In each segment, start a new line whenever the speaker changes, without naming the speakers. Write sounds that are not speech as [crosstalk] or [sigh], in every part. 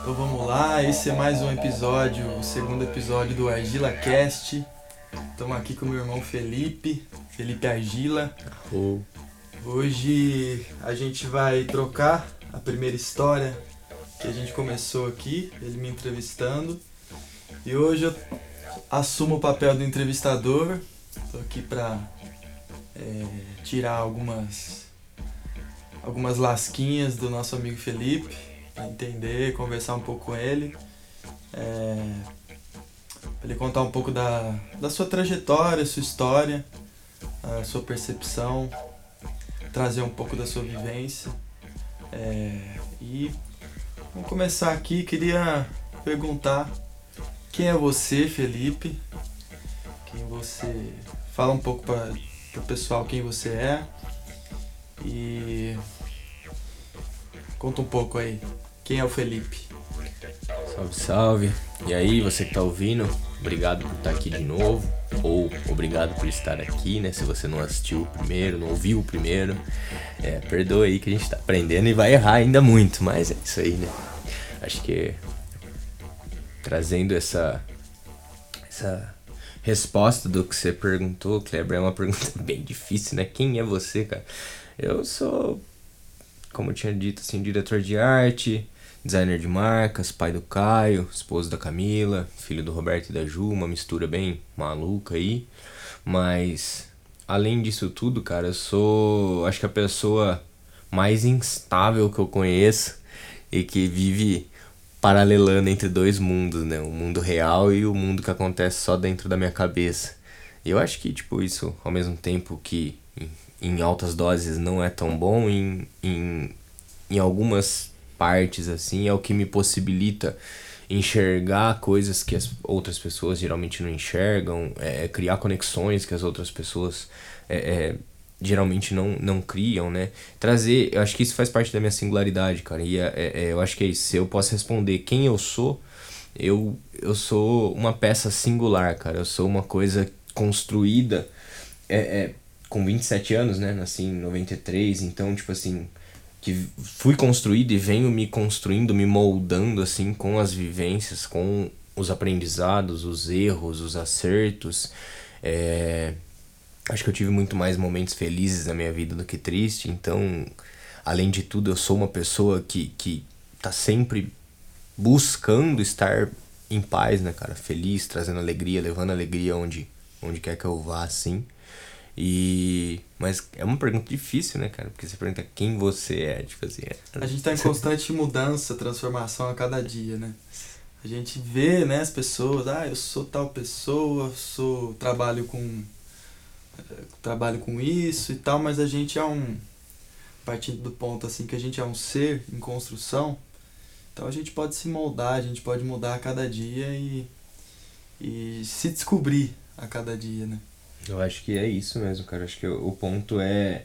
Então vamos lá, esse é mais um episódio, o segundo episódio do Argila Cast. Estamos aqui com meu irmão Felipe, Felipe Argila.
Oh.
Hoje a gente vai trocar a primeira história que a gente começou aqui, ele me entrevistando. E hoje eu assumo o papel do entrevistador. Estou aqui para é, tirar algumas algumas lasquinhas do nosso amigo Felipe, pra entender, conversar um pouco com ele. É, pra ele contar um pouco da, da sua trajetória, sua história, a sua percepção, trazer um pouco da sua vivência. É, e vamos começar aqui, queria perguntar quem é você, Felipe? Quem você. Fala um pouco para o pessoal quem você é. E conta um pouco aí. Quem é o Felipe?
Salve, salve. E aí, você que tá ouvindo, obrigado por estar aqui de novo. Ou obrigado por estar aqui, né? Se você não assistiu o primeiro, não ouviu o primeiro. É, perdoa aí que a gente tá aprendendo e vai errar ainda muito, mas é isso aí, né? Acho que trazendo essa essa resposta do que você perguntou, Kleber, é uma pergunta [laughs] bem difícil, né? Quem é você, cara? Eu sou, como eu tinha dito, assim, diretor de arte, designer de marcas, pai do Caio, esposo da Camila, filho do Roberto e da Ju, uma mistura bem maluca aí. Mas, além disso tudo, cara, eu sou, acho que a pessoa mais instável que eu conheço e que vive paralelando entre dois mundos, né? O mundo real e o mundo que acontece só dentro da minha cabeça. E eu acho que, tipo, isso, ao mesmo tempo que em altas doses não é tão bom, em, em, em algumas partes, assim, é o que me possibilita enxergar coisas que as outras pessoas geralmente não enxergam, é, é criar conexões que as outras pessoas é, é, geralmente não, não criam, né? Trazer, eu acho que isso faz parte da minha singularidade, cara, e é, é, eu acho que é isso. Se eu posso responder quem eu sou, eu, eu sou uma peça singular, cara, eu sou uma coisa construída é, com 27 anos, né? Nasci em 93, então, tipo assim, que fui construído e venho me construindo, me moldando, assim, com as vivências, com os aprendizados, os erros, os acertos. É... Acho que eu tive muito mais momentos felizes na minha vida do que triste, então, além de tudo, eu sou uma pessoa que, que tá sempre buscando estar em paz, né, cara? Feliz, trazendo alegria, levando alegria onde, onde quer que eu vá, assim. E. Mas é uma pergunta difícil, né, cara? Porque você pergunta quem você é, tipo assim. É...
A gente tá em constante mudança, transformação a cada dia, né? A gente vê, né, as pessoas, ah, eu sou tal pessoa, sou trabalho com trabalho com isso e tal, mas a gente é um partindo do ponto assim que a gente é um ser em construção. Então a gente pode se moldar, a gente pode mudar a cada dia e e se descobrir a cada dia, né?
Eu acho que é isso mesmo, cara. Acho que o ponto é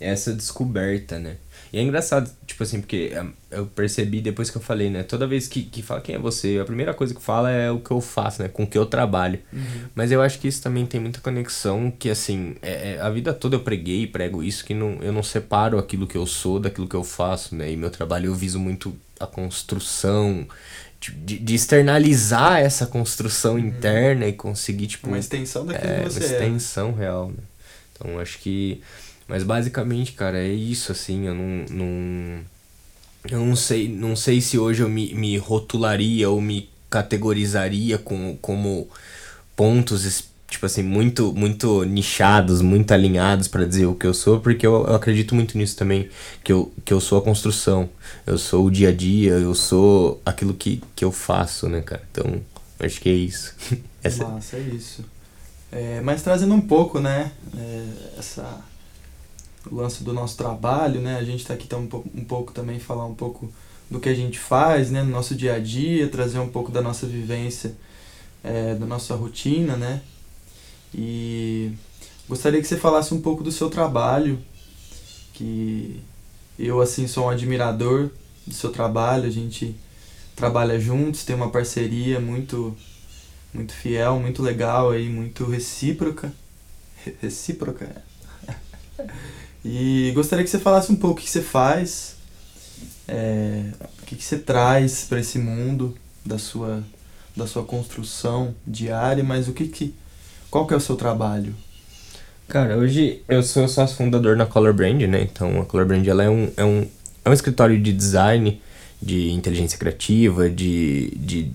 essa descoberta, né? E é engraçado, tipo assim, porque é, eu percebi depois que eu falei, né? Toda vez que, que fala quem é você, a primeira coisa que fala é o que eu faço, né? Com o que eu trabalho.
Uhum.
Mas eu acho que isso também tem muita conexão, que assim, é, é, a vida toda eu preguei e prego isso, que não, eu não separo aquilo que eu sou daquilo que eu faço, né? E meu trabalho eu viso muito a construção, de, de externalizar essa construção uhum. interna e conseguir, tipo.
Uma extensão daquilo
é,
que você
uma extensão é. real, né? Então acho que. Mas basicamente, cara, é isso, assim, eu não. não eu não sei, não sei se hoje eu me, me rotularia ou me categorizaria com, como pontos tipo assim, muito muito nichados, muito alinhados para dizer o que eu sou, porque eu, eu, acredito muito nisso também, que eu, que eu sou a construção, eu sou o dia a dia, eu sou aquilo que, que eu faço, né, cara? Então, acho que é isso. [laughs]
essa... Massa, é isso. É, mas trazendo um pouco, né, é, essa o lance do nosso trabalho, né, a gente tá aqui tá um, pouco, um pouco também falar um pouco do que a gente faz, né, no nosso dia a dia, trazer um pouco da nossa vivência, é, da nossa rotina, né, e gostaria que você falasse um pouco do seu trabalho, que eu assim sou um admirador do seu trabalho, a gente trabalha juntos, tem uma parceria muito muito fiel, muito legal aí, muito recíproca. Recíproca. [laughs] E gostaria que você falasse um pouco o que você faz, é, que, que você traz para esse mundo da sua, da sua construção diária, mas o que que. Qual que é o seu trabalho?
Cara, hoje eu sou sócio fundador na Color Brand, né? Então a Color Brand ela é, um, é, um, é um escritório de design, de inteligência criativa, de, de,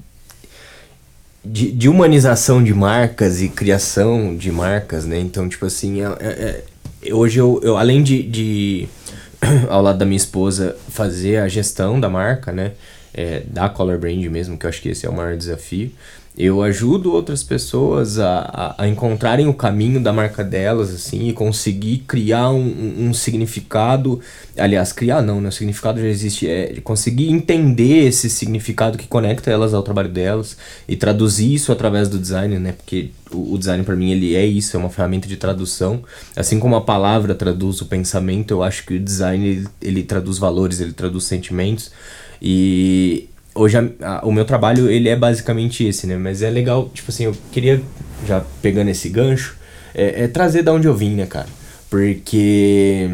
de, de humanização de marcas e criação de marcas, né? Então, tipo assim, é, é, é, hoje eu, eu além de, de, [coughs] ao lado da minha esposa, fazer a gestão da marca, né? É, da Color Brand mesmo, que eu acho que esse é o maior desafio eu ajudo outras pessoas a, a, a, encontrarem o caminho da marca delas, assim, e conseguir criar um, um, significado. Aliás, criar não, né? O significado já existe. É conseguir entender esse significado que conecta elas ao trabalho delas e traduzir isso através do design, né? Porque o, o design, para mim, ele é isso, é uma ferramenta de tradução. Assim como a palavra traduz o pensamento, eu acho que o design ele, ele traduz valores, ele traduz sentimentos. E hoje a, a, o meu trabalho ele é basicamente esse, né? Mas é legal, tipo assim, eu queria, já pegando esse gancho, é, é trazer da onde eu vim, né, cara? Porque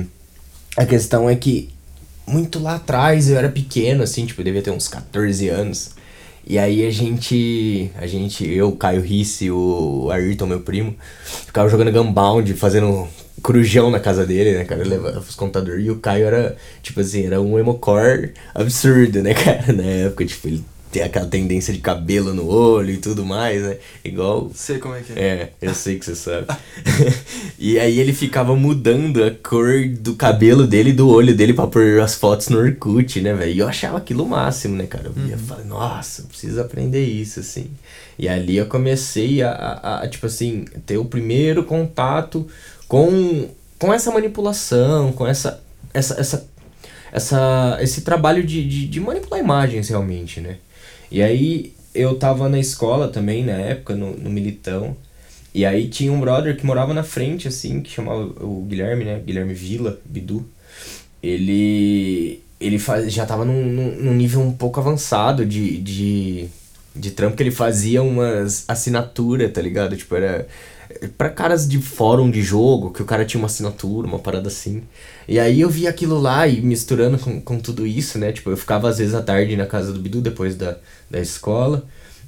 a questão é que muito lá atrás eu era pequeno, assim, tipo, eu devia ter uns 14 anos. E aí a gente, a gente, eu, Caio Risse, o Ayrton, meu primo, ficava jogando Gunbound, fazendo crujão na casa dele, né, cara? Levava os computadores. E o Caio era, tipo assim, era um emocore absurdo, né, [laughs] cara? Na época, tipo, ele tem aquela tendência de cabelo no olho e tudo mais, né? Igual.
Sei como é que é.
É, eu sei que você sabe. [laughs] e aí ele ficava mudando a cor do cabelo dele e do olho dele pra pôr as fotos no Orkut, né, velho? E eu achava aquilo o máximo, né, cara? Eu via uhum. falei, nossa, preciso aprender isso, assim. E ali eu comecei a, a, a, tipo assim, ter o primeiro contato com, com essa manipulação, com essa, essa, essa, essa, esse trabalho de, de, de manipular imagens realmente, né? E aí eu tava na escola também, na época, no, no Militão, e aí tinha um brother que morava na frente, assim, que chamava o Guilherme, né? Guilherme Vila, Bidu. Ele, ele faz, já tava num, num nível um pouco avançado de, de, de trampo, que ele fazia umas assinatura, tá ligado? Tipo, era para caras de fórum de jogo, que o cara tinha uma assinatura, uma parada assim. E aí eu vi aquilo lá e misturando com, com tudo isso, né? Tipo, eu ficava às vezes à tarde na casa do Bidu depois da, da escola.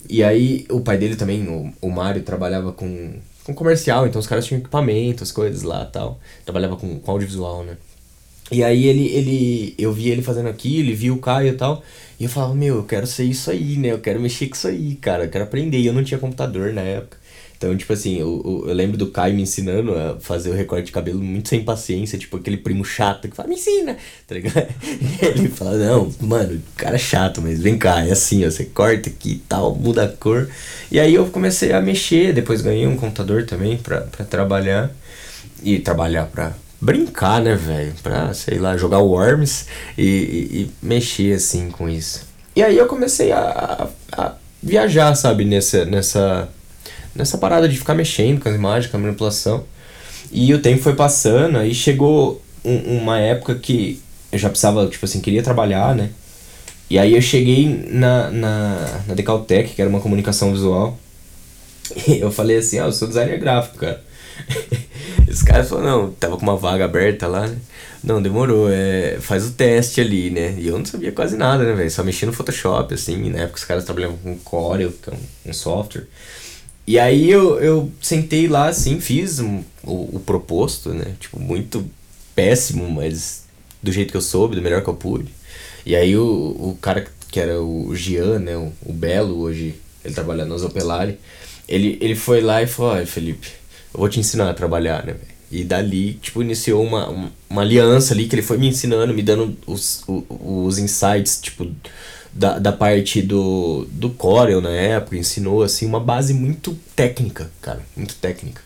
E aí o pai dele também, o, o Mário, trabalhava com, com comercial, então os caras tinham equipamento, as coisas lá tal. Trabalhava com, com audiovisual, né? E aí ele, ele, eu vi ele fazendo aquilo, ele viu o Caio e tal. E eu falava, meu, eu quero ser isso aí, né? Eu quero mexer com isso aí, cara. Eu quero aprender. E eu não tinha computador na época. Então, tipo assim, eu, eu, lembro do Caio me ensinando a fazer o recorte de cabelo muito sem paciência, tipo aquele primo chato que fala, me ensina, tá ligado? E [laughs] ele fala, não, mano, cara chato, mas vem cá, é assim, ó, você corta aqui e tal, muda a cor. E aí eu comecei a mexer, depois ganhei um computador também pra, pra trabalhar. E trabalhar pra brincar, né, velho? Pra, sei lá, jogar Worms e, e, e, mexer assim com isso. E aí eu comecei a, a, a viajar, sabe, nessa, nessa nessa parada de ficar mexendo com as imagens, com a manipulação. E o tempo foi passando, aí chegou um, uma época que eu já precisava, tipo assim, queria trabalhar, né? E aí eu cheguei na, na, na Decaltech, que era uma comunicação visual. E [laughs] eu falei assim, ah, eu sou designer gráfico, cara. [laughs] Os caras falaram, não, tava com uma vaga aberta lá, né? Não, demorou, é, faz o teste ali, né? E eu não sabia quase nada, né, velho? Só mexia no Photoshop, assim, na época os caras trabalhavam com Corel, que é um, um software. E aí eu, eu sentei lá, assim, fiz um, o, o proposto, né? Tipo, muito péssimo, mas do jeito que eu soube, do melhor que eu pude. E aí o, o cara que era o Gian, né? O, o Belo, hoje ele trabalha na Zopelari, ele, ele foi lá e falou, olha Felipe, eu vou te ensinar a trabalhar, né? E dali, tipo, iniciou uma, uma, aliança ali que ele foi me ensinando, me dando os, os, os insights, tipo da, da parte do, do Corel na época, ensinou assim uma base muito técnica, cara, muito técnica.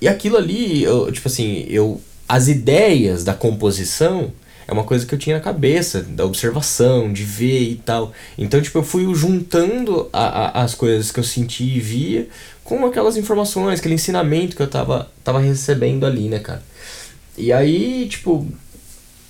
E aquilo ali, eu, tipo assim, eu as ideias da composição é uma coisa que eu tinha na cabeça, da observação, de ver e tal. Então, tipo, eu fui juntando a, a, as coisas que eu senti e via com aquelas informações, aquele ensinamento que eu tava, tava recebendo ali, né, cara? E aí, tipo,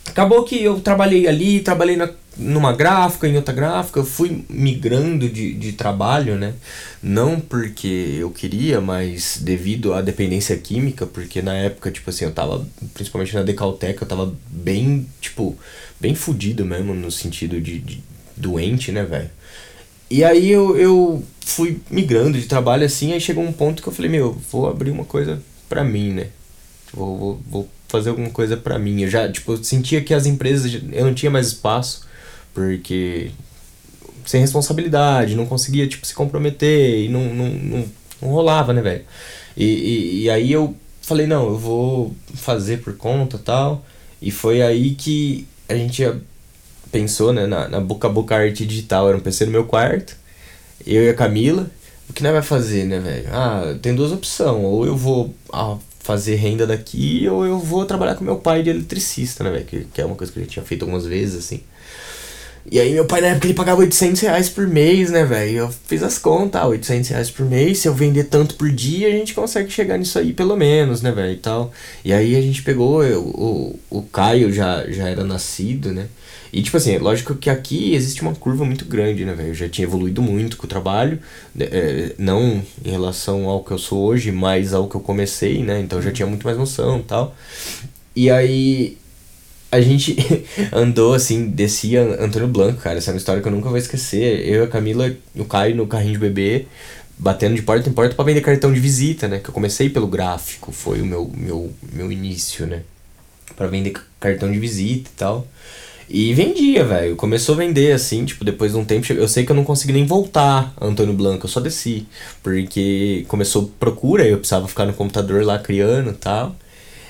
acabou que eu trabalhei ali, trabalhei na numa gráfica, em outra gráfica, eu fui migrando de, de trabalho, né? Não porque eu queria, mas devido à dependência química, porque na época, tipo assim, eu tava, principalmente na Decaltec, eu tava bem, tipo, bem fudido mesmo, no sentido de, de doente, né, velho? E aí eu, eu fui migrando de trabalho assim, aí chegou um ponto que eu falei, meu, vou abrir uma coisa pra mim, né? Vou, vou, vou fazer alguma coisa pra mim. Eu já, tipo, sentia que as empresas, eu não tinha mais espaço, porque sem responsabilidade, não conseguia, tipo, se comprometer e não, não, não, não rolava, né, velho? E, e, e aí eu falei, não, eu vou fazer por conta tal. E foi aí que a gente pensou, né, na, na boca a boca arte digital. Era um PC no meu quarto, eu e a Camila. O que nós vai fazer, né, velho? Ah, tem duas opções. Ou eu vou ah, fazer renda daqui, ou eu vou trabalhar com meu pai de eletricista, né, velho? Que, que é uma coisa que eu já tinha feito algumas vezes, assim. E aí meu pai na época ele pagava 800 reais por mês, né, velho? Eu fiz as contas, 800 reais por mês, se eu vender tanto por dia, a gente consegue chegar nisso aí pelo menos, né, velho, e tal. E aí a gente pegou, eu, o, o Caio já, já era nascido, né? E tipo assim, lógico que aqui existe uma curva muito grande, né, velho? Eu já tinha evoluído muito com o trabalho, né, é, não em relação ao que eu sou hoje, mas ao que eu comecei, né? Então eu já tinha muito mais noção e tal. E aí a gente [laughs] andou assim, descia Antônio Blanco, cara. Essa é uma história que eu nunca vou esquecer. Eu e a Camila o Caio no carrinho de bebê, batendo de porta em porta para vender cartão de visita, né? Que eu comecei pelo gráfico, foi o meu, meu, meu início, né? para vender cartão de visita e tal. E vendia, velho. Começou a vender assim, tipo, depois de um tempo. Eu sei que eu não consegui nem voltar Antônio Blanco, eu só desci. Porque começou procura, eu precisava ficar no computador lá criando e tal.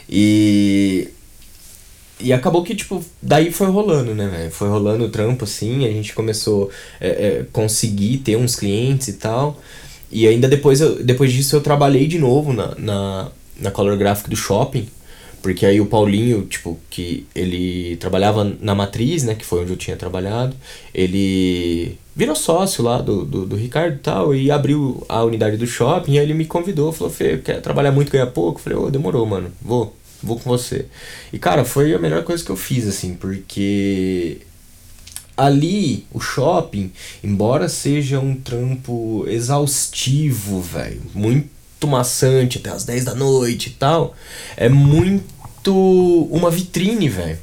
E e acabou que, tipo, daí foi rolando, né, velho? Foi rolando o trampo, assim, a gente começou a é, é, conseguir ter uns clientes e tal. E ainda depois, eu, depois disso eu trabalhei de novo na, na, na Color Graphic do shopping. Porque aí o Paulinho, tipo, que ele trabalhava na Matriz, né, que foi onde eu tinha trabalhado, ele virou sócio lá do, do, do Ricardo e tal, e abriu a unidade do shopping, e aí ele me convidou, falou, Fê, quer trabalhar muito, ganhar pouco? Falei, ô, oh, demorou, mano, vou vou com você. E cara, foi a melhor coisa que eu fiz, assim, porque ali, o shopping, embora seja um trampo exaustivo, velho, muito maçante até as 10 da noite e tal, é muito uma vitrine, velho.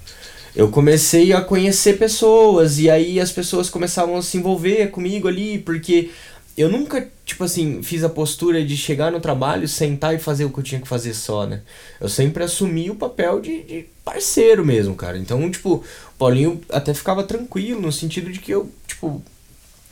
Eu comecei a conhecer pessoas e aí as pessoas começavam a se envolver comigo ali, porque eu nunca, tipo assim, fiz a postura de chegar no trabalho, sentar e fazer o que eu tinha que fazer só, né? Eu sempre assumi o papel de, de parceiro mesmo, cara. Então, tipo, o Paulinho até ficava tranquilo, no sentido de que eu, tipo,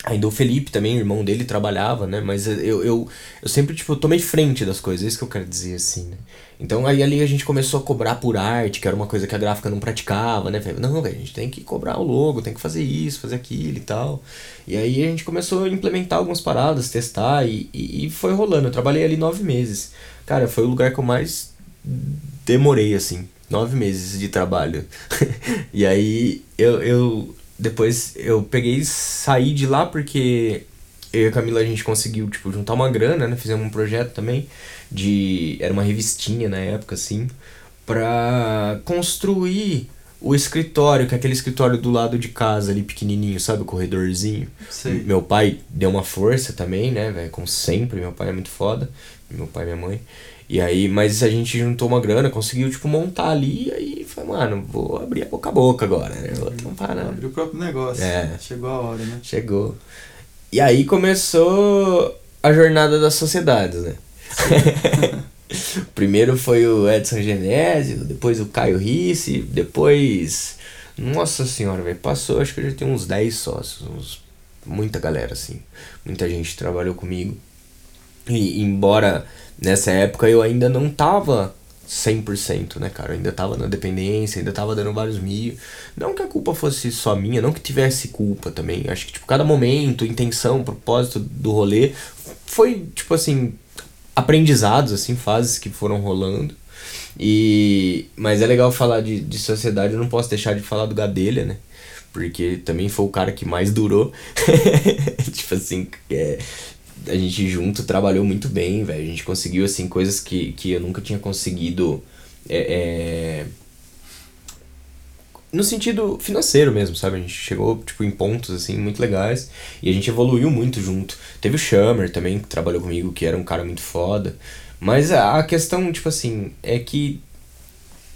Ainda o Felipe também, o irmão dele, trabalhava, né? Mas eu, eu, eu sempre, tipo, tomei frente das coisas, é isso que eu quero dizer, assim, né? Então aí ali a gente começou a cobrar por arte, que era uma coisa que a gráfica não praticava, né? Não, velho, a gente tem que cobrar o logo, tem que fazer isso, fazer aquilo e tal. E aí a gente começou a implementar algumas paradas, testar e, e, e foi rolando. Eu trabalhei ali nove meses. Cara, foi o lugar que eu mais demorei, assim. Nove meses de trabalho. [laughs] e aí eu, eu depois eu peguei e saí de lá porque eu e a Camila a gente conseguiu tipo juntar uma grana, né? Fizemos um projeto também de era uma revistinha na época assim, para construir o escritório, que é aquele escritório do lado de casa ali pequenininho, sabe, o corredorzinho. Sim. Meu pai deu uma força também, né, velho, como sempre, meu pai é muito foda, meu pai e minha mãe. E aí, mas a gente juntou uma grana, conseguiu, tipo, montar ali, e aí foi, mano, vou abrir a boca a boca agora, né? Vou
tampar, né? Abrir o próprio negócio.
É.
Chegou a hora, né?
Chegou. E aí começou a jornada das sociedades, né? [laughs] Primeiro foi o Edson Genésio, depois o Caio Risse, depois. Nossa senhora, velho, passou, acho que eu já tenho uns 10 sócios, uns, muita galera, assim. Muita gente trabalhou comigo. E embora nessa época eu ainda não tava 100%, né, cara? Eu ainda tava na dependência, ainda tava dando vários mil. Não que a culpa fosse só minha, não que tivesse culpa também. Acho que, tipo, cada momento, intenção, propósito do rolê foi, tipo assim, aprendizados, assim, fases que foram rolando. E mas é legal falar de, de sociedade, eu não posso deixar de falar do Gadelha, né? Porque também foi o cara que mais durou. [laughs] tipo assim, é, a gente junto trabalhou muito bem, velho. A gente conseguiu, assim, coisas que, que eu nunca tinha conseguido. É, é, no sentido financeiro mesmo, sabe? A gente chegou, tipo, em pontos, assim, muito legais. E a gente evoluiu muito junto. Teve o Shammer também, que trabalhou comigo, que era um cara muito foda. Mas a questão, tipo assim, é que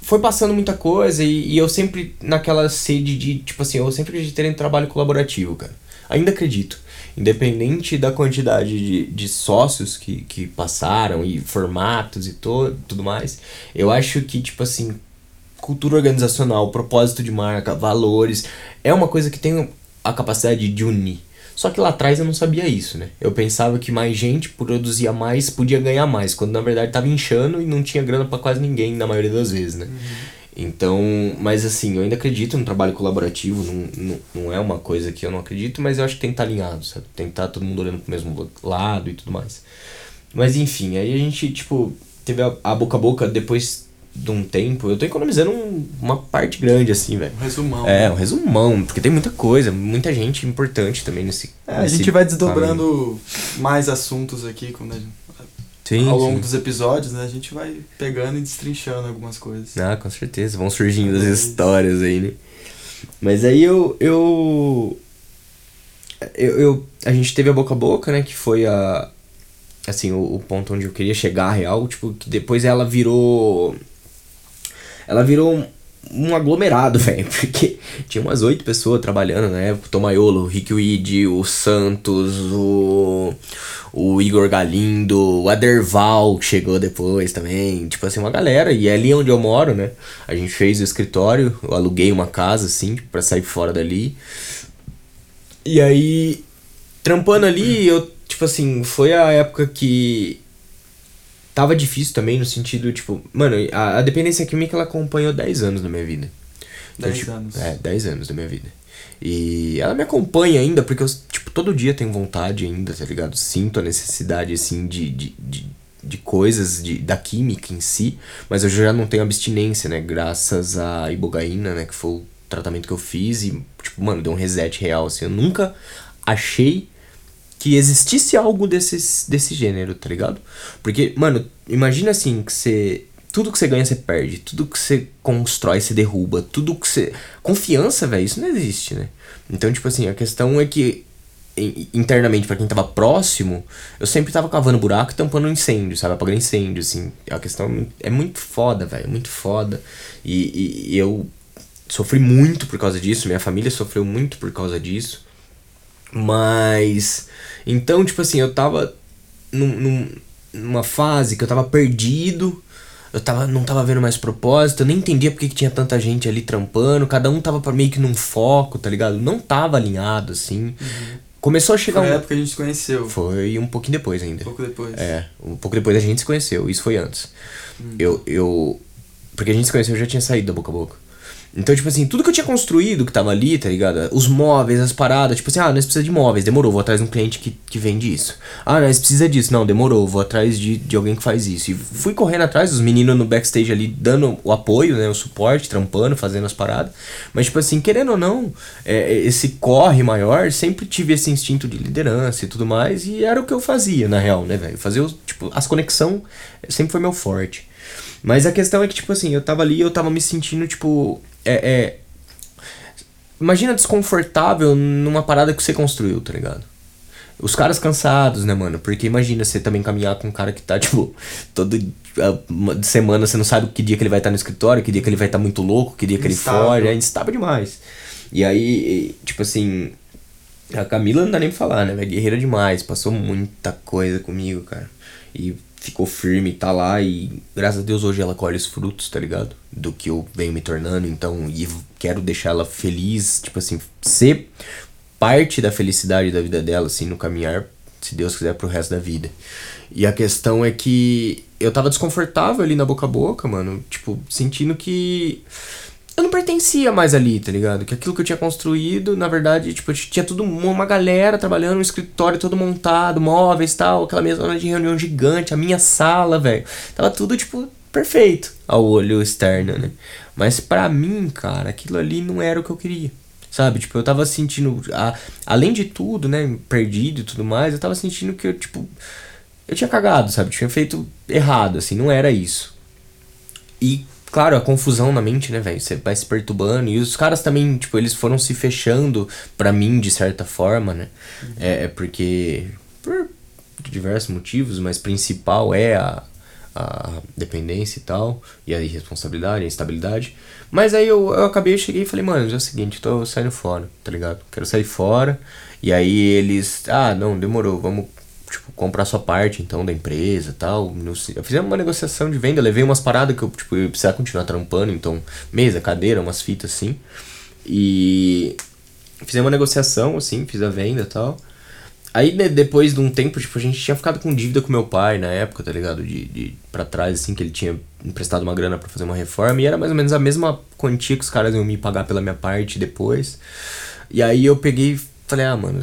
foi passando muita coisa e, e, eu sempre naquela sede de, tipo assim, eu sempre acreditei em trabalho colaborativo, cara. Ainda acredito. Independente da quantidade de, de sócios que, que passaram e formatos e to, tudo mais, eu acho que, tipo assim, cultura organizacional, propósito de marca, valores, é uma coisa que tem a capacidade de unir. Só que lá atrás eu não sabia isso, né? Eu pensava que mais gente produzia mais, podia ganhar mais, quando na verdade tava inchando e não tinha grana para quase ninguém na maioria das vezes, né? Uhum. Então, mas assim, eu ainda acredito no trabalho colaborativo, não, não, não é uma coisa que eu não acredito, mas eu acho que tem que estar tá alinhado, sabe? Tem que estar tá todo mundo olhando pro mesmo lado e tudo mais. Mas enfim, aí a gente, tipo, teve a, a boca a boca depois de um tempo, eu tô economizando um, uma parte grande, assim, velho.
Um resumão.
É, um resumão, porque tem muita coisa, muita gente importante também nesse.
É, nesse a gente vai desdobrando caminho. mais assuntos aqui quando gente, sim, ao longo sim. dos episódios, né? A gente vai pegando e destrinchando algumas coisas.
Ah, com certeza. Vão surgindo as histórias aí, né? Mas aí eu, eu. Eu, eu. A gente teve a boca a boca, né? Que foi a. Assim, o, o ponto onde eu queria chegar real. Tipo, que depois ela virou ela virou um, aglomerado, [laughs] velho, porque tinha umas oito pessoas trabalhando na época, o Tomaiolo, o Rick Weed, o Santos, o, o Igor Galindo, o Aderval, que chegou depois também, tipo assim, uma galera, e é ali onde eu moro, né, a gente fez o escritório, eu aluguei uma casa, assim, para sair fora dali, e aí, trampando ali, eu, tipo assim, foi a época que tava difícil também no sentido, tipo, mano, a, a dependência química ela acompanhou 10 anos da minha vida.
10 então, tipo, anos.
É, 10 anos da minha vida. E ela me acompanha ainda, porque eu, tipo, todo dia tenho vontade ainda, tá ligado? Sinto a necessidade, assim, de, de, de, de coisas, de, da química em si, mas eu já não tenho abstinência, né? Graças à ibogaína, né? Que foi o tratamento que eu fiz e, tipo, mano, deu um reset real, assim. Eu nunca achei que existisse algo desses, desse gênero, tá ligado? Porque, mano, imagina assim, que você. Tudo que você ganha, você perde. Tudo que você constrói, você derruba. Tudo que você. Confiança, velho, isso não existe, né? Então, tipo assim, a questão é que internamente para quem tava próximo, eu sempre tava cavando buraco e tampando incêndio, sabe? Apagando incêndio, assim. A questão é muito foda, velho, muito foda. E, e, eu sofri muito por causa disso, minha família sofreu muito por causa disso. Mas. Então, tipo assim, eu tava num, num, numa fase que eu tava perdido. Eu tava, não tava vendo mais propósito, eu nem entendia porque que tinha tanta gente ali trampando, cada um tava meio que num foco, tá ligado? Não tava alinhado, assim. Uhum. Começou a chegar
foi
um...
a época que a gente se conheceu.
Foi um pouquinho depois ainda.
Um pouco depois.
É, um pouco depois a gente se conheceu, isso foi antes. Uhum. Eu, eu... Porque a gente se conheceu, eu já tinha saído da boca a boca. Então, tipo assim, tudo que eu tinha construído que tava ali, tá ligado? Os móveis, as paradas, tipo assim, ah, nós precisa de móveis, demorou, vou atrás de um cliente que, que vende isso. Ah, nós precisa disso, não, demorou, vou atrás de, de alguém que faz isso. E fui correndo atrás, os meninos no backstage ali dando o apoio, né, o suporte, trampando, fazendo as paradas. Mas, tipo assim, querendo ou não, é, esse corre maior, sempre tive esse instinto de liderança e tudo mais, e era o que eu fazia, na real, né, velho? Fazer, tipo, as conexão sempre foi meu forte. Mas a questão é que, tipo assim, eu tava ali eu tava me sentindo, tipo, é, é, Imagina desconfortável numa parada que você construiu, tá ligado? Os caras cansados, né, mano? Porque imagina você também caminhar com um cara que tá, [laughs] tipo, todo semana você não sabe que dia que ele vai estar tá no escritório, que dia que ele vai estar tá muito louco, que dia que instável. ele foge, é instável demais. E aí, tipo assim, a Camila não dá nem pra falar, né? É guerreira demais, passou muita coisa comigo, cara. E ficou firme, tá lá e graças a Deus hoje ela colhe os frutos, tá ligado? Do que eu venho me tornando, então, e quero deixar ela feliz, tipo assim, ser parte da felicidade da vida dela, assim, no caminhar, se Deus quiser, pro resto da vida. E a questão é que eu tava desconfortável ali na boca a boca, mano, tipo, sentindo que eu não pertencia mais ali, tá ligado? Que aquilo que eu tinha construído, na verdade, tipo, tinha tudo uma galera trabalhando no escritório todo montado, móveis tal, aquela mesa de reunião gigante, a minha sala, velho. Tava tudo, tipo, perfeito ao olho externo, né? Mas para mim, cara, aquilo ali não era o que eu queria. Sabe? Tipo, eu tava sentindo. A, além de tudo, né? Perdido e tudo mais, eu tava sentindo que eu, tipo. Eu tinha cagado, sabe? Tinha feito errado, assim, não era isso. E claro, a confusão na mente, né, velho? Você vai se perturbando. E os caras também, tipo, eles foram se fechando pra mim, de certa forma, né? Uhum. É, é, porque. Por diversos motivos, mas principal é a, a, a dependência e tal, e a irresponsabilidade, a instabilidade. Mas aí eu, eu acabei, eu cheguei e falei, mano, é o seguinte, tô saindo fora, tá ligado? Quero sair fora. E aí eles, ah, não, demorou, vamos tipo, comprar sua parte, então, da empresa tal. Fizemos uma negociação de venda, levei umas paradas que eu, tipo, eu precisava continuar trampando, então, mesa, cadeira, umas fitas assim. E fizemos uma negociação, assim, fiz a venda tal. Aí, né, depois de um tempo, tipo, a gente tinha ficado com dívida com meu pai na época, tá ligado? De, de pra trás, assim, que ele tinha emprestado uma grana para fazer uma reforma. E era mais ou menos a mesma quantia que os caras iam me pagar pela minha parte depois. E aí eu peguei falei, ah, mano,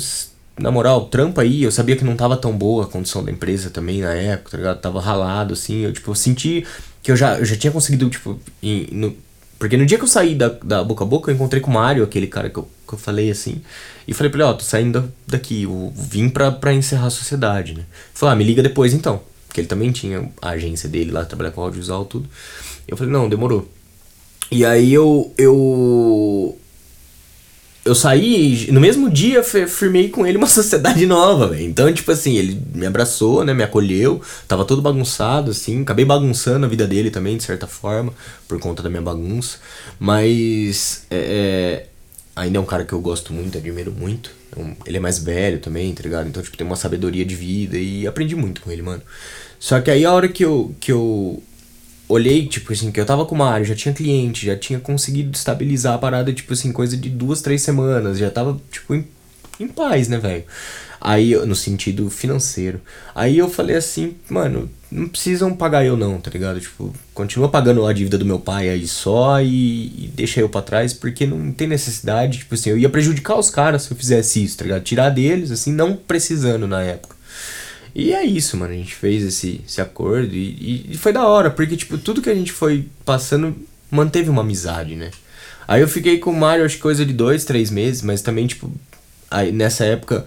na moral, trampa aí, eu sabia que não tava tão boa a condição da empresa também na época, tá ligado? Tava ralado, assim, eu, tipo, eu senti que eu já, eu já tinha conseguido, tipo, em, no, porque no dia que eu saí da, da boca a boca, eu encontrei com o Mário, aquele cara que eu, que eu falei assim, e falei pra ele, ó, oh, tô saindo daqui, eu vim pra, pra encerrar a sociedade, né? Falou, ah, me liga depois então, porque ele também tinha a agência dele lá, trabalhar com audiovisual tudo. Eu falei, não, demorou. E aí eu, eu eu saí, no mesmo dia firmei com ele uma [laughs] sociedade nova, velho. Então, tipo assim, ele me abraçou, né, me acolheu, tava todo bagunçado, assim, acabei bagunçando a vida dele também, de certa forma, por conta da minha bagunça. Mas, é, é ainda é um cara que eu gosto muito, admiro muito. É ele é mais velho também, tá ligado? Então, tipo, tem uma sabedoria de vida e aprendi muito com ele, mano. Só que aí a hora que eu, que eu olhei, tipo assim, que eu tava com uma área, já tinha cliente, já tinha conseguido estabilizar a parada, tipo assim, coisa de duas, três semanas, já tava, tipo, em, em paz, né, velho? Aí, no sentido financeiro. Aí eu falei assim, mano, não precisam pagar eu não, tá ligado? Tipo, continua pagando a dívida do meu pai aí só e, e deixa eu para trás, porque não tem necessidade, tipo assim, eu ia prejudicar os caras se eu fizesse isso, tá ligado? Tirar deles, assim, não precisando na época. E é isso, mano. A gente fez esse, esse acordo e, e, foi da hora, porque, tipo, tudo que a gente foi passando manteve uma amizade, né? Aí eu fiquei com o Mario, acho que coisa de dois, três meses, mas também, tipo, aí nessa época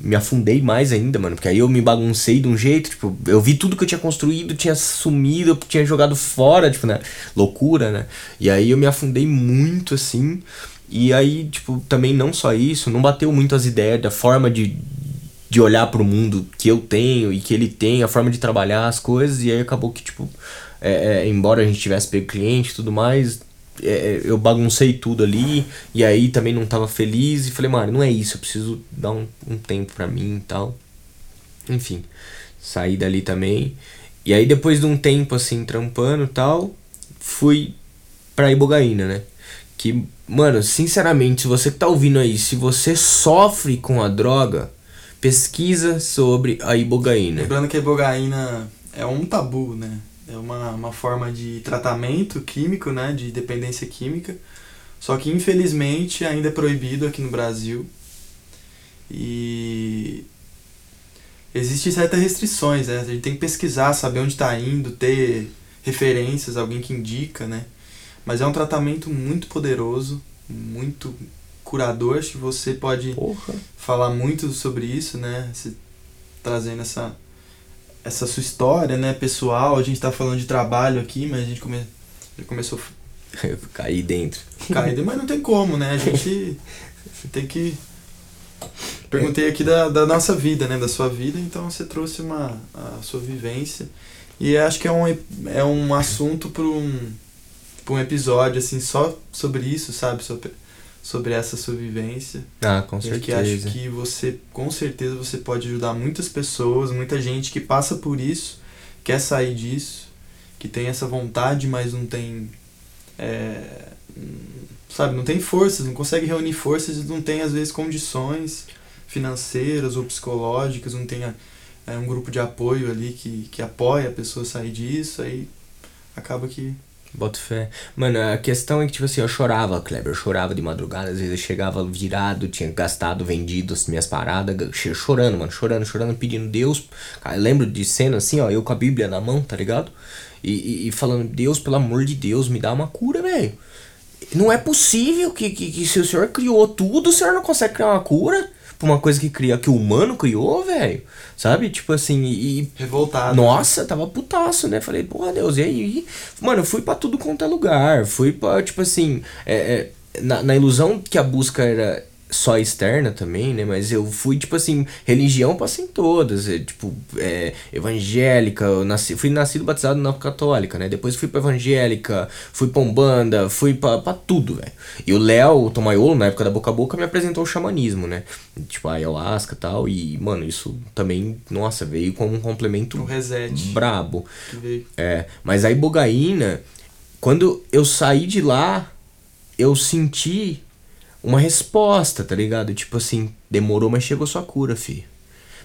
me afundei mais ainda, mano. Porque aí eu me baguncei de um jeito, tipo, eu vi tudo que eu tinha construído, tinha sumido, eu tinha jogado fora, tipo, né? Loucura, né? E aí eu me afundei muito, assim. E aí, tipo, também não só isso, não bateu muito as ideias da forma de, de olhar para o mundo que eu tenho e que ele tem, a forma de trabalhar as coisas, e aí acabou que, tipo, é, é, embora a gente tivesse pego cliente e tudo mais, é, é, eu baguncei tudo ali, e aí também não tava feliz, e falei, mano, não é isso, eu preciso dar um, um tempo para mim e tal. Enfim, saí dali também. E aí depois de um tempo assim, trampando e tal, fui pra Ibogaína, né? Que, mano, sinceramente, se você que tá ouvindo aí, se você sofre com a droga, pesquisa sobre a ibogaína.
Lembrando que a ibogaína é um tabu, né? É uma, uma forma de tratamento químico, né? De dependência química. Só que infelizmente ainda é proibido aqui no Brasil. E existem certas restrições, né? A gente tem que pesquisar, saber onde está indo, ter referências, alguém que indica, né? Mas é um tratamento muito poderoso, muito curador, acho que você pode
Porra.
falar muito sobre isso, né? Se, trazendo essa, essa sua história, né, pessoal. A gente tá falando de trabalho aqui, mas a gente come, já começou. [laughs]
cair dentro.
Cair dentro, mas não tem como, né? A gente [laughs] tem que. Perguntei aqui da, da nossa vida, né? Da sua vida, então você trouxe uma, a sua vivência. E acho que é um, é um assunto para um, pra um episódio, assim, só sobre isso, sabe? Sobre, sobre essa sua vivência.
Ah, com certeza.
Que acho que você, com certeza, você pode ajudar muitas pessoas, muita gente que passa por isso, quer sair disso, que tem essa vontade, mas não tem. É, sabe, não tem forças, não consegue reunir forças, não tem às vezes condições financeiras ou psicológicas, não tem é, um grupo de apoio ali que, que apoia a pessoa a sair disso, aí acaba que
Boto fé. Mano, a questão é que, tipo assim, eu chorava, Kleber. Eu chorava de madrugada. Às vezes eu chegava virado, tinha gastado, vendido as minhas paradas. Chorando, mano. Chorando, chorando, pedindo Deus. Cara, eu lembro de cena assim, ó. Eu com a Bíblia na mão, tá ligado? E, e, e falando, Deus, pelo amor de Deus, me dá uma cura, velho. Não é possível que, que, que se o senhor criou tudo, o senhor não consegue criar uma cura? Pra uma coisa que cria, que o humano criou, velho. Sabe? Tipo assim, e.
Revoltado.
Nossa, tava putaço, né? Falei, porra, Deus, e aí? Mano, eu fui para tudo quanto é lugar. Fui pra, tipo assim, é, é, na, na ilusão que a busca era só externa também, né? Mas eu fui, tipo assim, religião passei em todas. É, tipo, é, evangélica, eu nasci, fui nascido batizado na católica, né? Depois fui pra evangélica, fui pra Umbanda, fui pra, pra tudo, velho. E o Léo, o Tomaiolo, na época da Boca a Boca, me apresentou o xamanismo, né? Tipo, a ayahuasca e tal. E, mano, isso também, nossa, veio como um complemento
Um reset.
brabo. É, mas a ibogaína, quando eu saí de lá, eu senti uma resposta, tá ligado? Tipo assim, demorou, mas chegou sua cura, fi.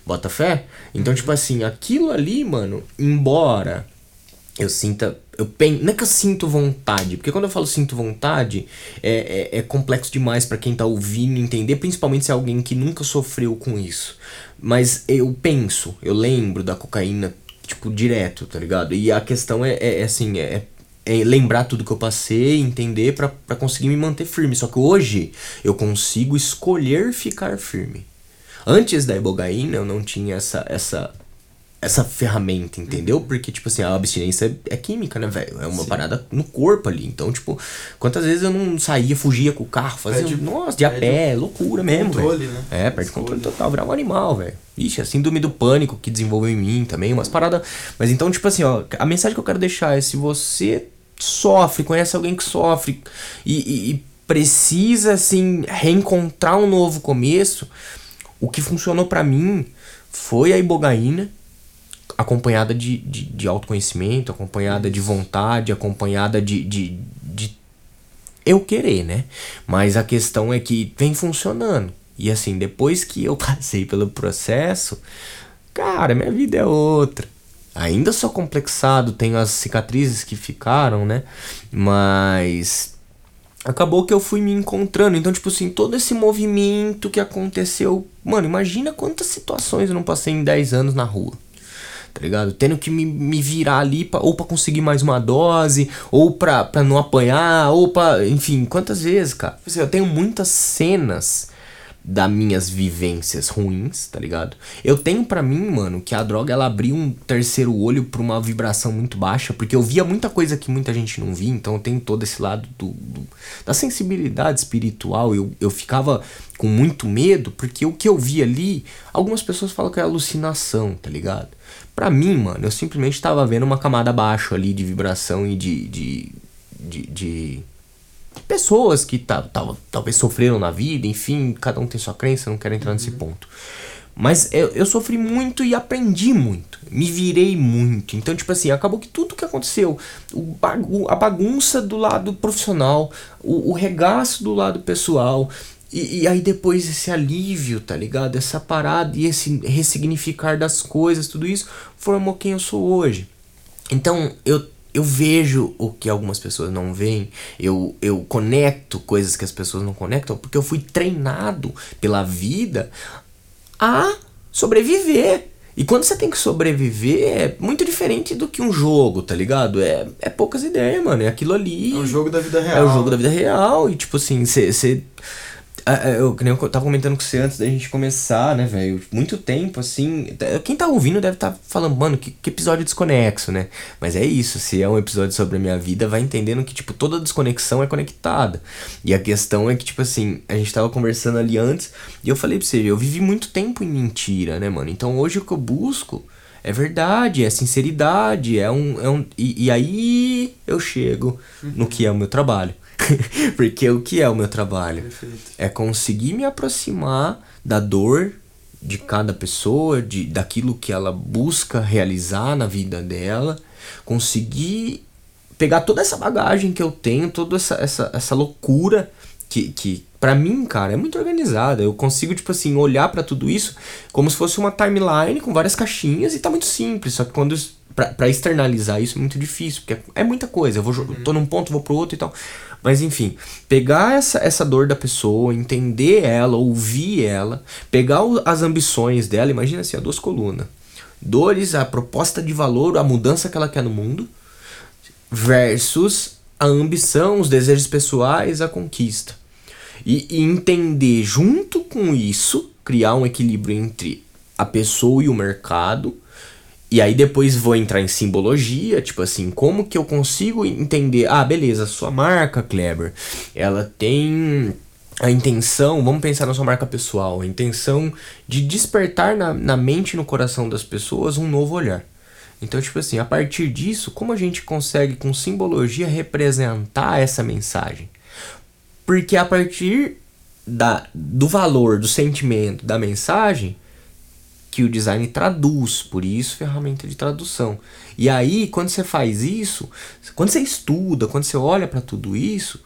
Bota fé? Então, tipo assim, aquilo ali, mano, embora eu sinta. Eu pen... Não é que eu sinto vontade, porque quando eu falo sinto vontade, é, é, é complexo demais para quem tá ouvindo entender, principalmente se é alguém que nunca sofreu com isso. Mas eu penso, eu lembro da cocaína, tipo, direto, tá ligado? E a questão é, é, é assim, é, é lembrar tudo que eu passei, entender pra pra conseguir me manter firme. Só que hoje eu consigo escolher ficar firme. Antes da ibogaína eu não tinha essa essa essa ferramenta, entendeu? Porque, tipo assim, a abstinência é química, né, velho? É uma
Sim.
parada no corpo ali. Então, tipo, quantas vezes eu não saía, fugia com o carro, fazia.
Perde-
nossa, de a pé, loucura mesmo.
Controle, né?
É, perde
Escolha.
controle total, virar um animal, velho. Ixi, a síndrome do pânico que desenvolveu em mim também, umas paradas. Mas então, tipo assim, ó, a mensagem que eu quero deixar é se você sofre, conhece alguém que sofre e, e- precisa, assim, reencontrar um novo começo, o que funcionou pra mim foi a ibogaína, acompanhada de, de, de autoconhecimento, acompanhada de vontade, acompanhada de, de, de eu querer, né? Mas a questão é que vem funcionando. E assim, depois que eu [laughs] passei pelo processo, cara, minha vida é outra. Ainda sou complexado, tenho as cicatrizes que ficaram, né? Mas acabou que eu fui me encontrando. Então, tipo assim, todo esse movimento que aconteceu. Mano, imagina quantas situações eu não passei em 10 anos na rua. Tá ligado? Tendo que me, me virar ali pra, ou pra conseguir mais uma dose, ou pra, pra não apanhar, ou pra. Enfim, quantas vezes, cara? Tipo assim, Eu tenho muitas cenas das minhas vivências ruins, tá ligado? Eu tenho pra mim, mano, que a droga ela abriu um terceiro olho pra uma vibração muito baixa, porque eu via muita coisa que muita gente não via, então eu tenho todo esse lado do, do- da sensibilidade espiritual. Eu, eu ficava com muito medo, porque o que eu vi ali, algumas pessoas falam que é alucinação, tá ligado? Pra mim, mano, eu simplesmente tava vendo uma camada abaixo ali de vibração e de. de, de, de pessoas que ta- tal- talvez sofreram na vida, enfim, cada um tem sua crença, não quero entrar nesse ponto. Mas eu, eu sofri muito e aprendi muito. Me virei muito. Então, tipo assim, acabou que tudo que aconteceu, o bagu- a bagunça do lado profissional, o, o regaço do lado pessoal, e, e aí depois esse alívio, tá ligado? Essa parada e esse ressignificar das coisas, tudo isso formou quem eu sou hoje. Então, eu, eu vejo o que algumas pessoas não veem, eu, eu conecto coisas que as pessoas não conectam, porque eu fui treinado pela vida a sobreviver. E quando você tem que sobreviver, é muito diferente do que um jogo, tá ligado? É, é poucas ideias, mano. É aquilo ali.
É o jogo da vida
É
real.
o jogo da vida real. E tipo assim, você. Eu, que nem eu tava comentando com você antes da gente começar, né, velho? Muito tempo, assim. Quem tá ouvindo deve estar tá falando, mano, que, que episódio desconexo, né? Mas é isso, se é um episódio sobre a minha vida, vai entendendo que, tipo, toda desconexão é conectada. E a questão é que, tipo assim, a gente tava conversando ali antes, e eu falei pra você, eu vivi muito tempo em mentira, né, mano? Então hoje o que eu busco é verdade, é sinceridade, é um. É um e, e aí eu chego no que é o meu trabalho. [laughs] Porque o que é o meu trabalho?
Perfeito.
É conseguir me aproximar da dor de cada pessoa, de, daquilo que ela busca realizar na vida dela, conseguir pegar toda essa bagagem que eu tenho, toda essa, essa, essa loucura que, que para mim, cara, é muito organizada. Eu consigo, tipo assim, olhar pra tudo isso como se fosse uma timeline com várias caixinhas e tá muito simples. Só que quando pra, pra externalizar isso é muito difícil, porque é, é muita coisa. Eu vou, jo- tô num ponto, vou pro outro e tal. Mas enfim, pegar essa, essa dor da pessoa, entender ela, ouvir ela, pegar o- as ambições dela, imagina assim, ó, duas colunas. Dores, a proposta de valor, a mudança que ela quer no mundo, versus a ambição, os desejos pessoais, a conquista. E, e entender junto com isso, criar um equilíbrio entre a pessoa e o mercado. E aí depois vou entrar em simbologia, tipo assim, como que eu consigo entender, ah, beleza, sua marca, Kleber, ela tem a intenção, vamos pensar na sua marca pessoal, a intenção de despertar na, na mente e no coração das pessoas um novo olhar. Então, tipo assim, a partir disso, como a gente consegue com simbologia representar essa mensagem? Porque a partir da, do valor, do sentimento, da mensagem, que o design traduz, por isso ferramenta de tradução. E aí, quando você faz isso, quando você estuda, quando você olha para tudo isso,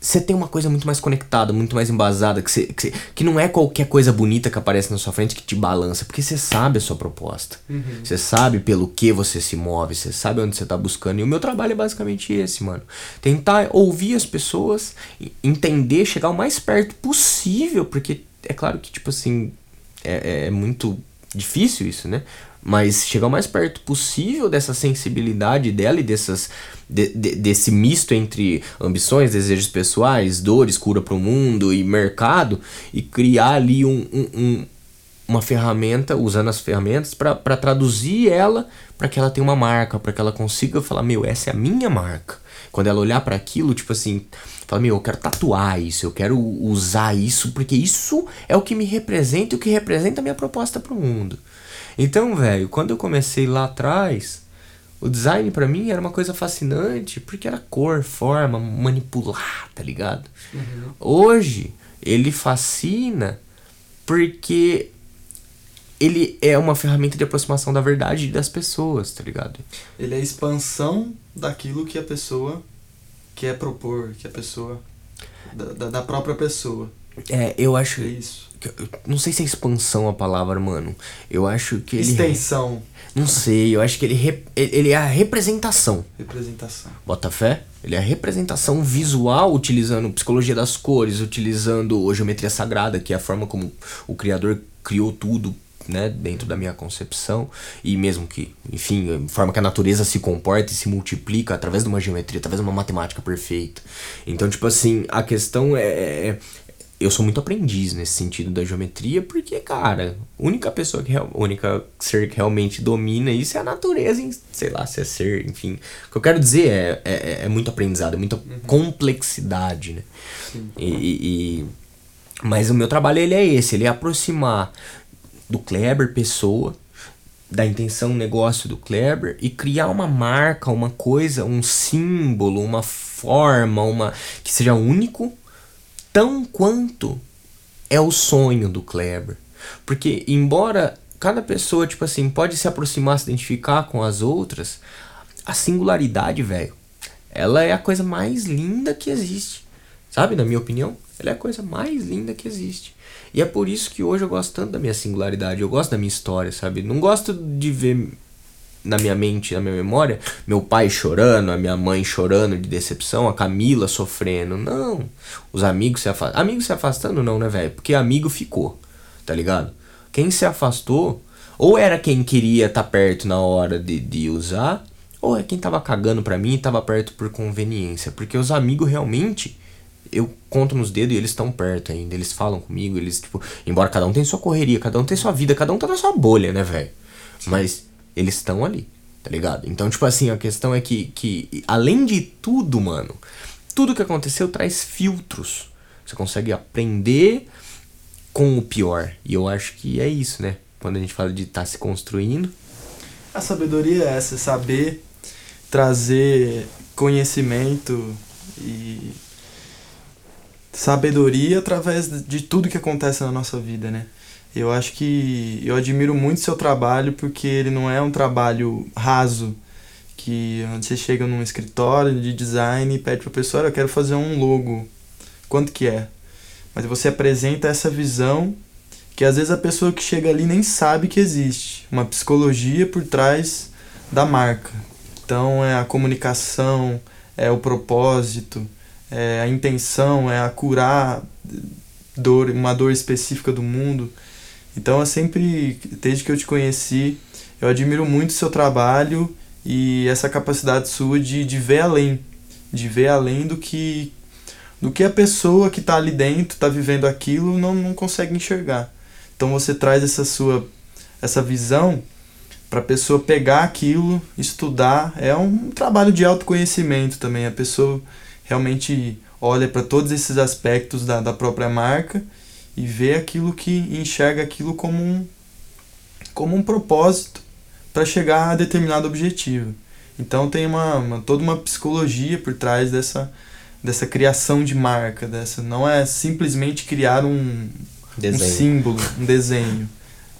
você tem uma coisa muito mais conectada, muito mais embasada, que, você, que, você, que, não é qualquer coisa bonita que aparece na sua frente que te balança, porque você sabe a sua proposta. Uhum. Você sabe pelo que você se move, você sabe onde você tá buscando. E o meu trabalho é basicamente esse, mano. Tentar ouvir as pessoas, entender, chegar o mais perto possível, porque é claro que, tipo assim, é, é muito difícil isso, né? Mas chegar o mais perto possível dessa sensibilidade dela e dessas, de, de, desse misto entre ambições, desejos pessoais, dores, cura para o mundo e mercado e criar ali um, um, um uma ferramenta, usando as ferramentas para traduzir ela para que ela tenha uma marca, para que ela consiga falar: Meu, essa é a minha marca. Quando ela olhar para aquilo, tipo assim, fala: Meu, eu quero tatuar isso, eu quero usar isso, porque isso é o que me representa e o que representa a minha proposta para o mundo. Então, velho, quando eu comecei lá atrás, o design para mim era uma coisa fascinante porque era cor, forma, manipular, tá ligado? Uhum. Hoje, ele fascina porque ele é uma ferramenta de aproximação da verdade das pessoas, tá ligado?
Ele é a expansão daquilo que a pessoa quer propor, que a pessoa. da, da própria pessoa.
É, eu acho.
É isso.
Não sei se é expansão a palavra, mano. Eu acho que ele.
Extensão.
Não sei, eu acho que ele, ele é a representação.
Representação.
Bota fé? Ele é a representação visual, utilizando psicologia das cores, utilizando geometria sagrada, que é a forma como o Criador criou tudo né, dentro da minha concepção, e mesmo que, enfim, a forma que a natureza se comporta e se multiplica através de uma geometria, através de uma matemática perfeita. Então, tipo assim, a questão é, é, é eu sou muito aprendiz nesse sentido da geometria, porque, cara, a única pessoa que a única ser que realmente domina isso é a natureza, em, sei lá, se é ser, enfim. O que eu quero dizer é, é, é muito aprendizado, é muita uhum. complexidade, né? E, e, mas o meu trabalho ele é esse, ele é aproximar do Kleber pessoa, da intenção negócio do Kleber e criar uma marca, uma coisa, um símbolo, uma forma, uma que seja único, tão quanto é o sonho do Kleber. Porque embora cada pessoa, tipo assim, pode se aproximar, se identificar com as outras, a singularidade, velho, ela é a coisa mais linda que existe. Sabe, na minha opinião, ela é a coisa mais linda que existe. E é por isso que hoje eu gosto tanto da minha singularidade, eu gosto da minha história, sabe? Não gosto de ver na minha mente, na minha memória, meu pai chorando, a minha mãe chorando de decepção, a Camila sofrendo. Não. Os amigos se afastando. Amigos se afastando, não, né, velho? Porque amigo ficou, tá ligado? Quem se afastou, ou era quem queria estar tá perto na hora de, de usar, ou é quem tava cagando pra mim e tava perto por conveniência. Porque os amigos realmente eu conto nos dedos e eles estão perto ainda. Eles falam comigo, eles, tipo, embora cada um tenha sua correria, cada um tem sua vida, cada um tá na sua bolha, né, velho? Mas eles estão ali, tá ligado? Então, tipo assim, a questão é que, que, além de tudo, mano, tudo que aconteceu traz filtros. Você consegue aprender com o pior. E eu acho que é isso, né? Quando a gente fala de estar tá se construindo.
A sabedoria é essa, saber trazer conhecimento e sabedoria através de tudo que acontece na nossa vida, né? Eu acho que eu admiro muito seu trabalho porque ele não é um trabalho raso, que você chega num escritório de design e pede para a pessoa, eu quero fazer um logo, quanto que é? Mas você apresenta essa visão que às vezes a pessoa que chega ali nem sabe que existe, uma psicologia por trás da marca. Então é a comunicação, é o propósito, é, a intenção é a curar dor, uma dor específica do mundo. Então eu sempre, desde que eu te conheci, eu admiro muito o seu trabalho e essa capacidade sua de, de ver além, de ver além do que do que a pessoa que está ali dentro, está vivendo aquilo, não, não consegue enxergar. Então você traz essa sua essa visão para a pessoa pegar aquilo, estudar, é um trabalho de autoconhecimento também. A pessoa realmente olha para todos esses aspectos da, da própria marca e vê aquilo que enxerga aquilo como um, como um propósito para chegar a determinado objetivo. Então tem uma, uma, toda uma psicologia por trás dessa, dessa criação de marca, dessa não é simplesmente criar um, um símbolo, um desenho.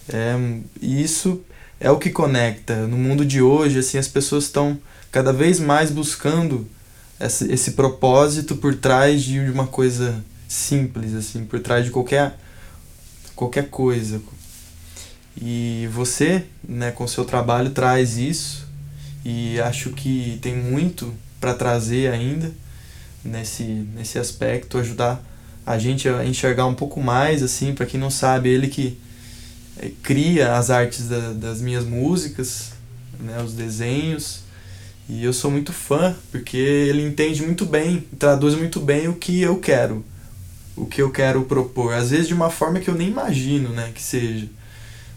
É, e isso é o que conecta. No mundo de hoje, assim, as pessoas estão cada vez mais buscando esse, esse propósito por trás de uma coisa simples, assim, por trás de qualquer, qualquer coisa. E você, né, com seu trabalho, traz isso e acho que tem muito para trazer ainda nesse, nesse aspecto, ajudar a gente a enxergar um pouco mais, assim, para quem não sabe, ele que é, cria as artes da, das minhas músicas, né, os desenhos, e eu sou muito fã, porque ele entende muito bem, traduz muito bem o que eu quero, o que eu quero propor, às vezes de uma forma que eu nem imagino, né, que seja.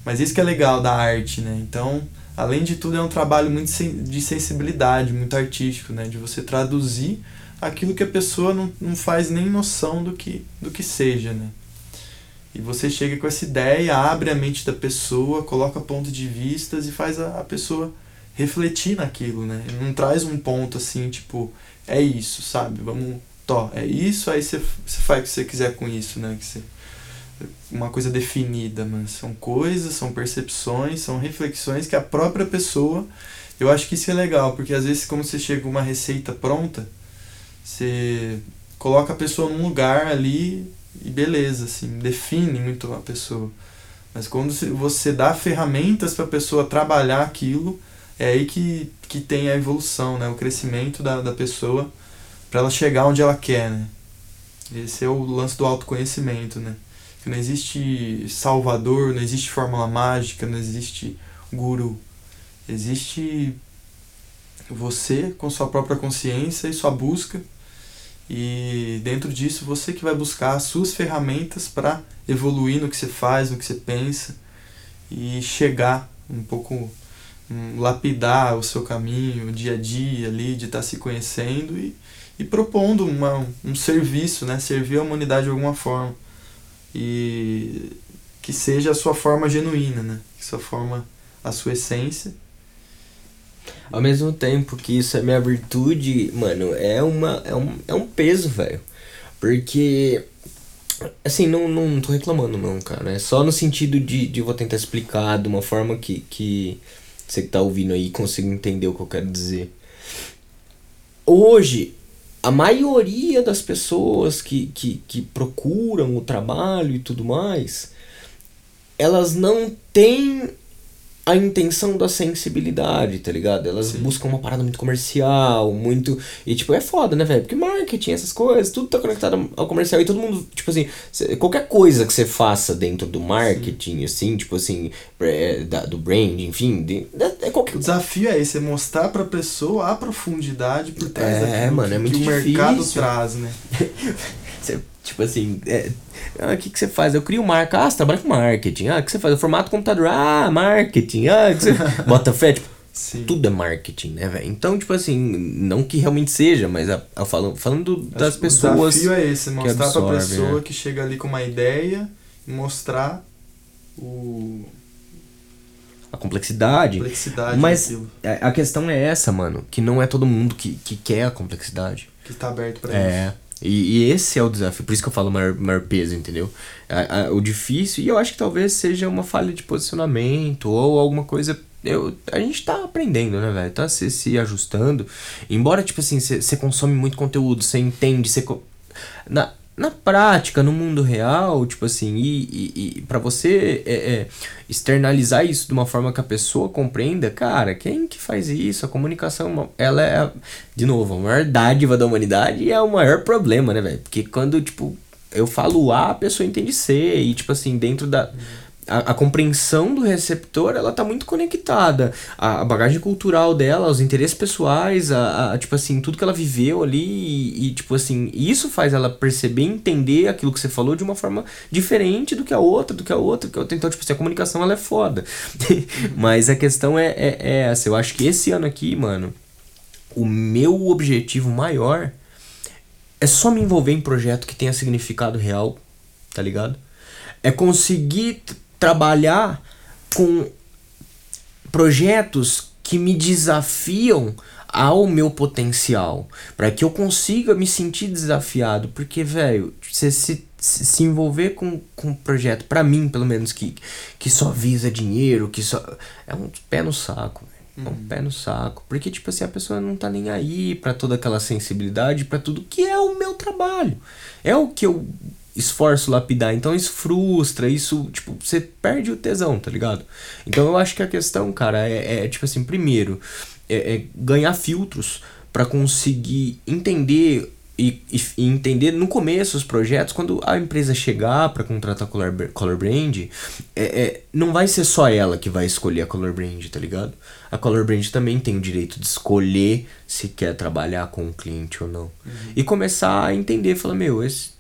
Mas isso que é legal da arte, né? Então, além de tudo, é um trabalho muito de sensibilidade, muito artístico, né? De você traduzir aquilo que a pessoa não, não faz nem noção do que, do que seja, né? E você chega com essa ideia, abre a mente da pessoa, coloca pontos de vistas e faz a, a pessoa refletir naquilo, né? Não traz um ponto assim, tipo, é isso, sabe? Vamos, tó, é isso, aí você, faz o que você quiser com isso, né? Que você, uma coisa definida, mas são coisas, são percepções, são reflexões que a própria pessoa. Eu acho que isso é legal, porque às vezes, como você chega uma receita pronta, você coloca a pessoa num lugar ali e beleza, assim, define muito a pessoa. Mas quando você dá ferramentas para a pessoa trabalhar aquilo, é aí que, que tem a evolução, né? o crescimento da, da pessoa para ela chegar onde ela quer. Né? Esse é o lance do autoconhecimento. Né? Que não existe salvador, não existe fórmula mágica, não existe guru. Existe você com sua própria consciência e sua busca e dentro disso, você que vai buscar as suas ferramentas para evoluir no que você faz, no que você pensa e chegar um pouco, lapidar o seu caminho, o dia a dia ali, de estar tá se conhecendo e, e propondo uma, um serviço, né? servir a humanidade de alguma forma. E que seja a sua forma genuína, né? que sua forma, a sua essência
ao mesmo tempo que isso é minha virtude, mano, é, uma, é, um, é um peso, velho. Porque. Assim, não, não tô reclamando, não, cara. É só no sentido de, de vou tentar explicar de uma forma que, que você que tá ouvindo aí consiga entender o que eu quero dizer. Hoje, a maioria das pessoas que, que, que procuram o trabalho e tudo mais, elas não têm a intenção da sensibilidade, tá ligado? Elas Sim. buscam uma parada muito comercial, muito. E, tipo, é foda, né, velho? Porque marketing, essas coisas, tudo tá conectado ao comercial e todo mundo, tipo assim, qualquer coisa que você faça dentro do marketing, Sim. assim, tipo assim, é, da, do brand, enfim, de, é qualquer
O desafio é esse, é mostrar pra pessoa a profundidade por trás
é, mano, é muito
que
difícil.
o mercado traz, né? [laughs] [laughs]
você Tipo assim, é, ah, o que, que você faz? Eu crio marca. Ah, você trabalha com marketing. Ah, o que você faz? O formato computador. Ah, marketing. Ah, que você... [laughs] bota fé. Tipo, Sim. tudo é marketing, né, velho? Então, tipo assim, não que realmente seja, mas a, a falando, falando das
o
pessoas.
O desafio é esse, mostrar absorve, pra pessoa né? que chega ali com uma ideia e mostrar o.
A complexidade.
complexidade
mas a, a questão é essa, mano, que não é todo mundo que, que quer a complexidade.
Que tá aberto pra
é. isso. E, e, esse é o desafio, por isso que eu falo maior, maior peso, entendeu? A, a, o difícil, e eu acho que talvez seja uma falha de posicionamento ou alguma coisa. Eu, a gente tá aprendendo, né, velho? Tá se, se ajustando. Embora, tipo assim, você consome muito conteúdo, você entende, você. Na, na prática, no mundo real, tipo assim, e, e, e para você é, é, externalizar isso de uma forma que a pessoa compreenda, cara, quem que faz isso? A comunicação, ela é, de novo, a maior dádiva da humanidade e é o maior problema, né, velho? Porque quando, tipo, eu falo A, a pessoa entende C, e, tipo assim, dentro da. Uhum a, a, compreensão do receptor ela tá muito conectada. A, a, bagagem cultural dela os interesses pessoais a, a, tipo assim tudo que ela viveu ali e, e, tipo assim isso faz ela perceber entender aquilo que você falou de uma forma diferente do que a outra do que a outra que outra. Então tipo assim, a comunicação ela é foda. [laughs] Mas a questão é, é, é essa. Eu acho que esse ano aqui mano o meu objetivo maior é só me envolver em projeto que tenha significado real, tá ligado? É conseguir trabalhar com projetos que me desafiam ao meu potencial, para que eu consiga me sentir desafiado, porque velho, você se, se envolver com, com um projeto, para mim, pelo menos que que só visa dinheiro, que só é um pé no saco, véio. é um uhum. pé no saco, porque tipo assim, a pessoa não tá nem aí para toda aquela sensibilidade, para tudo que é o meu trabalho. É o que eu esforço lapidar. Então isso frustra, isso, tipo, você perde o tesão, tá ligado? Então eu acho que a questão, cara, é, é tipo assim, primeiro, é, é ganhar filtros para conseguir entender e, e, e, entender no começo os projetos, quando a empresa chegar para contratar color, color brand, é, é, não vai ser só ela que vai escolher a color brand, tá ligado? A color brand também tem o direito de escolher se quer trabalhar com o cliente ou não. Uhum. E começar a entender, falar, meu, esse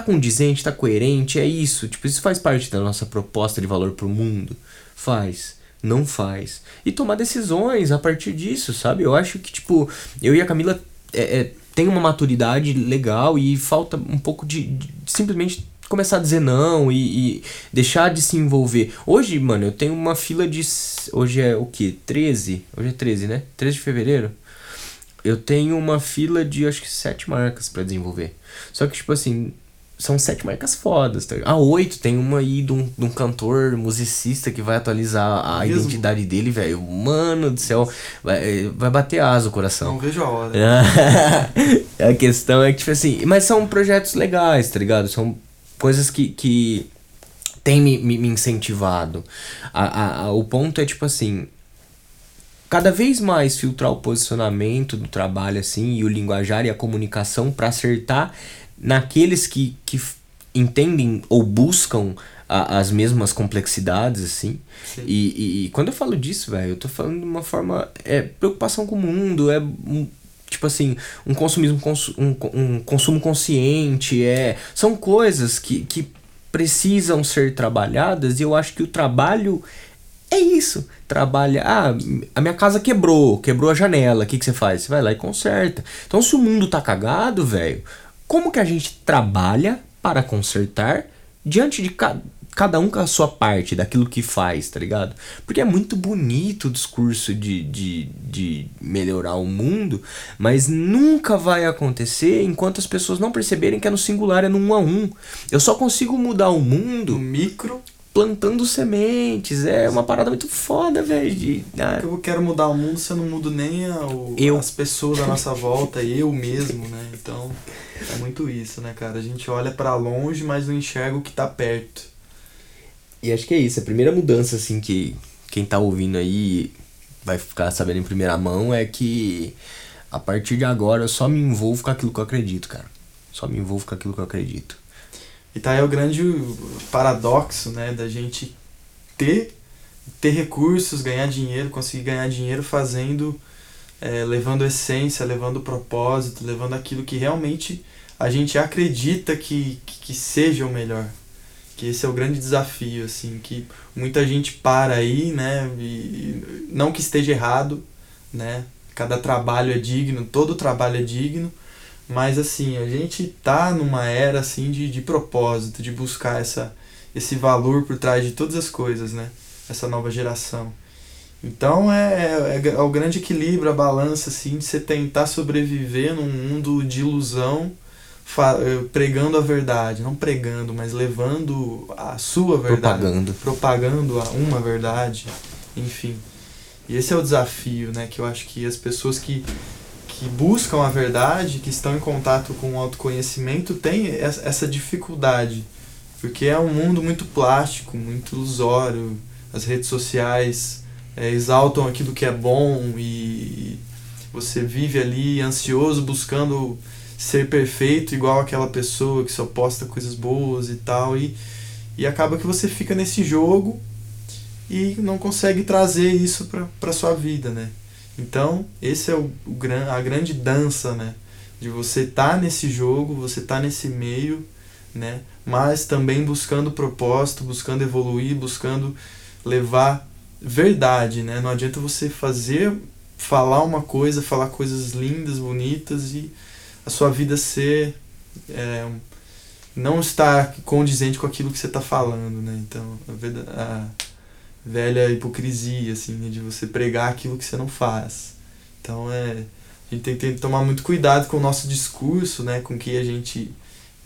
tá condizente, tá coerente, é isso. Tipo, isso faz parte da nossa proposta de valor pro mundo. Faz não faz. E tomar decisões a partir disso, sabe? Eu acho que, tipo, eu e a Camila é, é, tem uma maturidade legal e falta um pouco de, de simplesmente começar a dizer não e, e, deixar de se envolver. Hoje, mano, eu tenho uma fila de. Hoje é o que? 13? Hoje é 13, né? 13 de fevereiro. Eu tenho uma fila de acho que sete marcas para desenvolver. Só que, tipo assim, são sete marcas fodas. Tá? A oito tem uma aí de um, de um cantor, musicista que vai atualizar a Mesmo? identidade dele, velho. Mano do céu, vai, vai bater asa o coração.
Não vejo a hora. [laughs]
a questão é que, tipo assim, mas são projetos legais, tá ligado? São coisas que, que tem me, me, me incentivado. A, a, a, o ponto é, tipo assim, cada vez mais filtrar o posicionamento do trabalho assim e o linguajar e a comunicação para acertar naqueles que, que entendem ou buscam a, as mesmas complexidades, assim. E, e, e, quando eu falo disso, velho, eu tô falando de uma forma. É preocupação com o mundo, é. Um, tipo assim, um consumismo, um, um consumo consciente, é. São coisas que, que precisam ser trabalhadas e eu acho que o trabalho é isso. Trabalha. Ah, a minha casa quebrou, quebrou a janela. O que, que você faz? Você vai lá e conserta. Então, se o mundo tá cagado, velho, como que a gente trabalha para consertar diante de ca cada um com a sua parte daquilo que faz, tá ligado? Porque é muito bonito o discurso de, de, de melhorar o mundo, mas nunca vai acontecer enquanto as pessoas não perceberem que é no singular, é no um a um. Eu só consigo mudar o mundo.
No micro
plantando sementes. É uma parada muito foda, velho.
Ah. Eu quero mudar o mundo, se eu não mudo nem a, o, eu. as pessoas à nossa volta, eu mesmo, né? Então, é muito isso, né, cara? A gente olha para longe, mas não enxerga o que tá perto.
E acho que é isso. A primeira mudança, assim, que quem tá ouvindo aí vai ficar sabendo em primeira mão é que a partir de agora eu só me envolvo com aquilo que eu acredito, cara. Só me envolvo com aquilo que eu acredito.
E tá aí o grande paradoxo, né, da gente ter ter recursos, ganhar dinheiro, conseguir ganhar dinheiro fazendo, é, levando essência, levando propósito, levando aquilo que realmente a gente acredita que, que, que seja o melhor. Que esse é o grande desafio, assim, que muita gente para aí, né, e não que esteja errado, né, cada trabalho é digno, todo trabalho é digno, mas assim, a gente tá numa era assim de, de propósito, de buscar essa, esse valor por trás de todas as coisas, né? Essa nova geração. Então é, é, é o grande equilíbrio, a balança assim, de você tentar sobreviver num mundo de ilusão, eh, pregando a verdade, não pregando, mas levando a sua verdade,
propagando,
propagando uma verdade, enfim. E esse é o desafio, né, que eu acho que as pessoas que que buscam a verdade, que estão em contato com o autoconhecimento, têm essa dificuldade. Porque é um mundo muito plástico, muito ilusório. As redes sociais é, exaltam aquilo que é bom e você vive ali ansioso buscando ser perfeito igual aquela pessoa que só posta coisas boas e tal. E, e acaba que você fica nesse jogo e não consegue trazer isso para sua vida, né? Então, esse é o, o, a grande dança, né? De você estar tá nesse jogo, você estar tá nesse meio, né? Mas também buscando propósito, buscando evoluir, buscando levar verdade, né? Não adianta você fazer, falar uma coisa, falar coisas lindas, bonitas e a sua vida ser. É, não estar condizente com aquilo que você está falando, né? Então, a, a velha hipocrisia, assim, né? de você pregar aquilo que você não faz. Então, é, a gente tem que tomar muito cuidado com o nosso discurso, né? Com o que a gente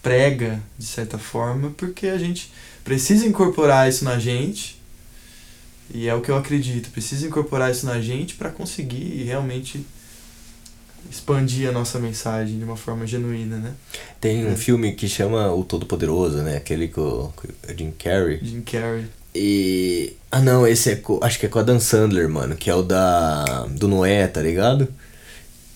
prega, de certa forma, porque a gente precisa incorporar isso na gente, e é o que eu acredito, precisa incorporar isso na gente para conseguir realmente expandir a nossa mensagem de uma forma genuína, né?
Tem um é. filme que chama O Todo Poderoso, né? Aquele com, o Jim Carrey.
Jim Carrey.
E. Ah não, esse é com, acho que é com a Dan Sandler, mano, que é o da. do Noé, tá ligado?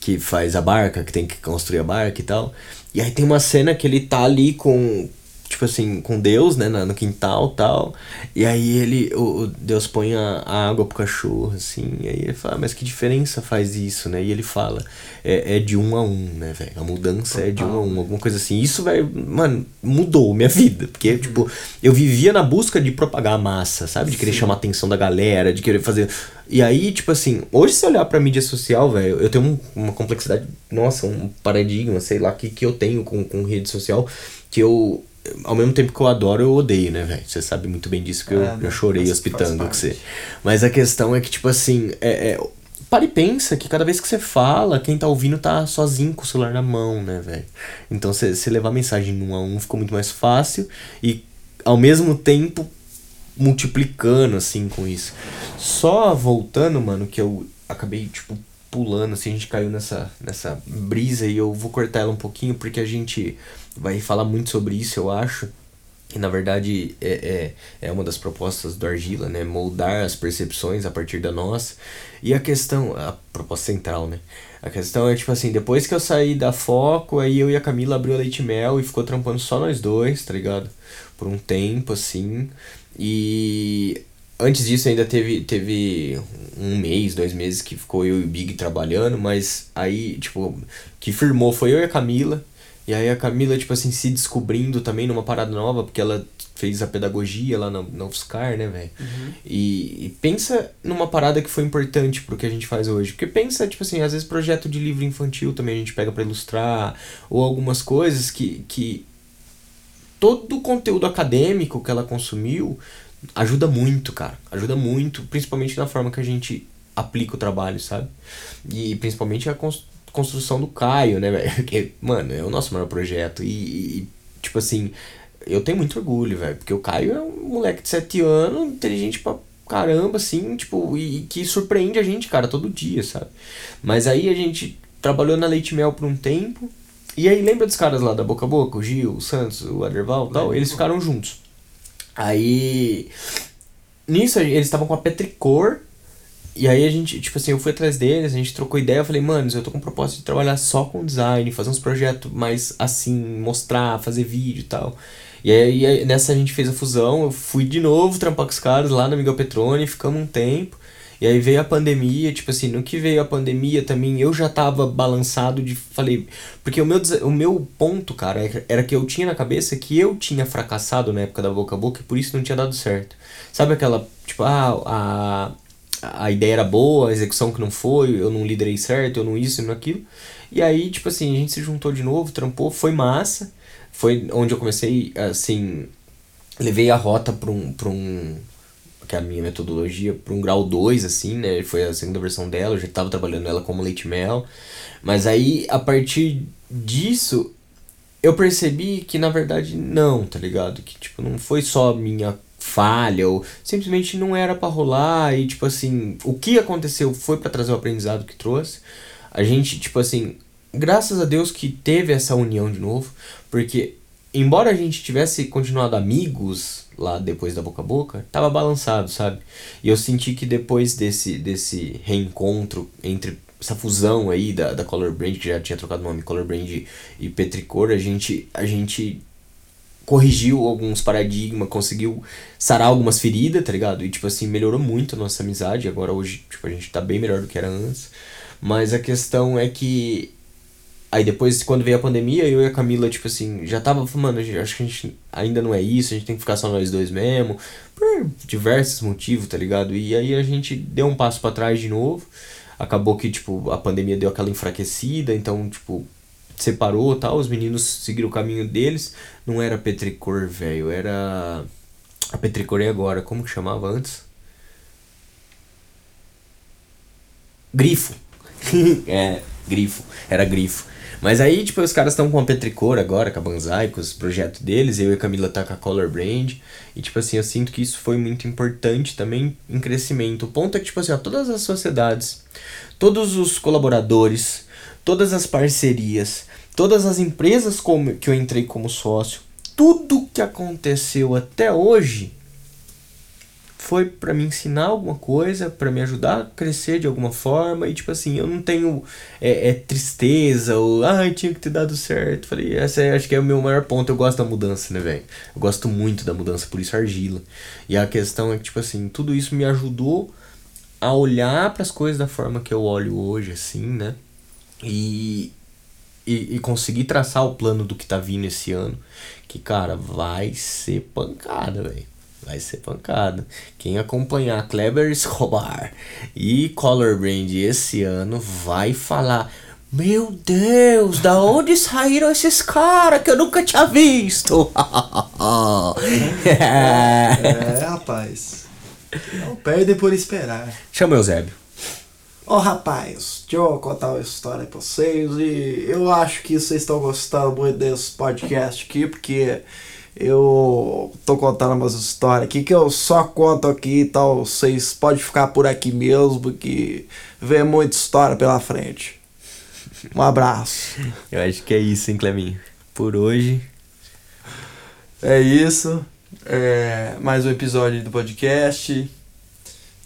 Que faz a barca, que tem que construir a barca e tal. E aí tem uma cena que ele tá ali com, tipo assim, com Deus, né, no quintal tal. E aí ele, o, Deus põe a, a, água pro cachorro, assim. E aí ele fala, mas que diferença faz isso, né? E ele fala, é, é de um a um, né, velho? A mudança Total. é de um a um, alguma coisa assim. Isso, vai mano, mudou minha vida. Porque, uhum. tipo, eu vivia na busca de propagar a massa, sabe? De querer Sim. chamar a atenção da galera, de querer fazer. E aí, tipo assim, hoje se olhar pra mídia social, velho, eu tenho um, uma complexidade, nossa, um paradigma, sei lá, que, que eu tenho com, com rede social, que eu ao mesmo tempo que eu adoro, eu odeio, né, velho? Você sabe muito bem disso que eu, é, eu chorei hospitando com você. Mas a questão é que, tipo assim, é, é, para e pensa que cada vez que você fala, quem tá ouvindo tá sozinho com o celular na mão, né, velho? Então você levar a mensagem um a um ficou muito mais fácil e ao mesmo tempo multiplicando, assim, com isso. Só voltando, mano, que eu acabei, tipo, pulando, assim, a gente caiu nessa, nessa brisa e eu vou cortar ela um pouquinho porque a gente vai falar muito sobre isso, eu acho. E na verdade é, é, é uma das propostas do Argila, né? Moldar as percepções a partir da nossa. E a questão, a proposta central, né? A questão é tipo assim, depois que eu saí da Foco, aí eu e a Camila abriu a Leite Mel e ficou trampando só nós dois, tá ligado? Por um tempo, assim. E antes disso ainda teve, teve um mês, dois meses que ficou eu e o Big trabalhando, mas aí, tipo, que firmou foi eu e a Camila. E aí a Camila, tipo assim, se descobrindo também numa parada nova, porque ela fez a pedagogia lá na, na UFSCar, né, velho? Uhum. E, e, pensa numa parada que foi importante pro que a gente faz hoje. Porque pensa, tipo assim, às vezes projeto de livro infantil também a gente pega para ilustrar, ou algumas coisas que, que todo o conteúdo acadêmico que ela consumiu ajuda muito, cara. Ajuda muito, principalmente na forma que a gente aplica o trabalho, sabe? E principalmente a construção do Caio, né, velho? [laughs] Porque, mano, é o nosso maior projeto. E, e tipo assim, eu tenho muito orgulho, velho. Porque o Caio é um moleque de 7 anos, inteligente pra caramba, assim, tipo, e, e, que surpreende a gente, cara, todo dia, sabe? Mas aí a gente trabalhou na Leite Mel por um tempo. E aí lembra dos caras lá da Boca a Boca, o Gil, o Santos, o Aderval e tal? Eles ficaram juntos. Aí. Nisso eles estavam com a Petricor e aí a gente, tipo assim, eu fui atrás deles, a gente trocou ideia, eu falei, mano, eu tô com propósito de trabalhar só com design, fazer uns projetos mais assim, mostrar, fazer vídeo e tal. E aí nessa a gente fez a fusão, eu fui de novo trampar com os caras lá na Miguel Petrone, ficamos um tempo. E aí veio a pandemia, tipo assim, no que veio a pandemia também eu já tava balançado de. Falei. Porque o meu, o meu ponto, cara, era que eu tinha na cabeça que eu tinha fracassado na época da boca a boca e por isso não tinha dado certo. Sabe aquela. Tipo, ah, a, a ideia era boa, a execução que não foi, eu não liderei certo, eu não isso, eu não aquilo. E aí, tipo assim, a gente se juntou de novo, trampou, foi massa. Foi onde eu comecei, assim, levei a rota para um, pra um que é a minha metodologia, para um grau 2, assim, né? Foi a segunda versão dela, eu já estava trabalhando ela como leite mel. Mas aí, a partir disso, eu percebi que, na verdade, não, tá ligado? Que, tipo, não foi só minha falha ou simplesmente não era para rolar e tipo assim, o que aconteceu foi para trazer o aprendizado que trouxe. A gente, tipo assim, graças a Deus que teve essa união de novo, porque embora a gente tivesse continuado amigos lá depois da boca a boca, tava balançado, sabe? E eu senti que depois desse desse reencontro entre essa fusão aí da, da Color Brand, que já tinha trocado nome Color Brand e Petricor, a gente a gente corrigiu alguns paradigmas, conseguiu sarar algumas feridas, tá ligado? E, tipo assim, melhorou muito a nossa amizade. Agora, hoje, tipo, a gente tá bem melhor do que era antes. Mas a questão é que. Aí depois, quando veio a pandemia, eu e a Camila, tipo assim, já tava mano, acho que a gente ainda não é isso, a gente tem que ficar só nós dois mesmo. Por diversos motivos, tá ligado? E aí a gente deu um passo para trás de novo. Acabou que, tipo, a pandemia deu aquela enfraquecida, então, tipo, separou tal, os meninos seguiram o caminho deles. Não era Petricor, velho, era. A Petricor é agora, como que chamava antes? Grifo. [laughs] é, grifo. Era grifo. Mas aí, tipo, os caras estão com a Petricor agora, com a Banzai, com os projetos deles. Eu e a Camila tá com a Color Brand. E, tipo assim, eu sinto que isso foi muito importante também em crescimento. O ponto é que, tipo assim, ó, todas as sociedades, todos os colaboradores, todas as parcerias, todas as empresas como, que eu entrei como sócio, tudo que aconteceu até hoje foi para me ensinar alguma coisa, para me ajudar a crescer de alguma forma. E tipo assim, eu não tenho é, é tristeza ou ai, ah, tinha que ter dado certo. Falei, essa é, acho que é o meu maior ponto. Eu gosto da mudança, né, velho? Eu gosto muito da mudança, por isso argila. E a questão é que, tipo assim, tudo isso me ajudou a olhar para as coisas da forma que eu olho hoje, assim, né? E, e, e conseguir traçar o plano do que tá vindo esse ano. Que, cara, vai ser pancada, velho vai ser pancada. Quem acompanhar Kleber Escobar e Color Brand esse ano vai falar: Meu Deus, da onde saíram esses caras que eu nunca tinha visto?
é, [laughs] é, rapaz. Não perde por esperar.
Chama o Eusébio.
Ô oh, rapaz, deixa eu contar uma história pra vocês e eu acho que vocês estão gostando muito desse podcast aqui, porque eu tô contando umas histórias aqui que eu só conto aqui e tal. Vocês podem ficar por aqui mesmo, que vem muita história pela frente. Um abraço. [laughs]
Eu acho que é isso, hein, Cleminho? Por hoje.
É isso. É mais um episódio do podcast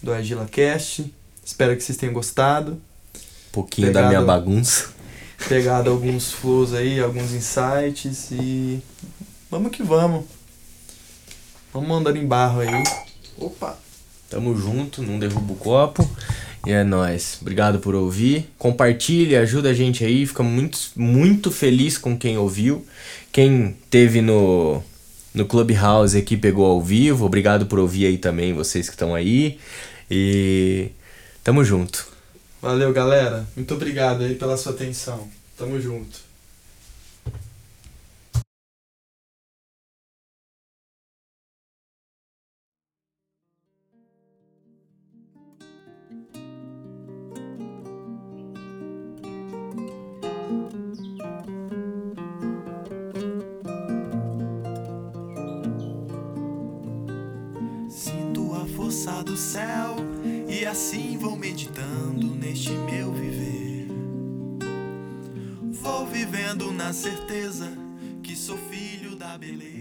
do Agila Cast. Espero que vocês tenham gostado. Um
pouquinho pegado, da minha bagunça.
Pegado alguns flows aí, alguns insights e Vamos que vamos. Vamos mandando em barro aí. Opa!
Tamo junto, não derruba o copo. E é nóis. Obrigado por ouvir. Compartilhe, ajuda a gente aí. Fica muito, muito feliz com quem ouviu. Quem teve no, no Clubhouse aqui pegou ao vivo. Obrigado por ouvir aí também, vocês que estão aí. E tamo junto.
Valeu, galera. Muito obrigado aí pela sua atenção. Tamo junto. do céu e assim vou meditando neste meu viver. Vou vivendo na certeza que sou filho da beleza.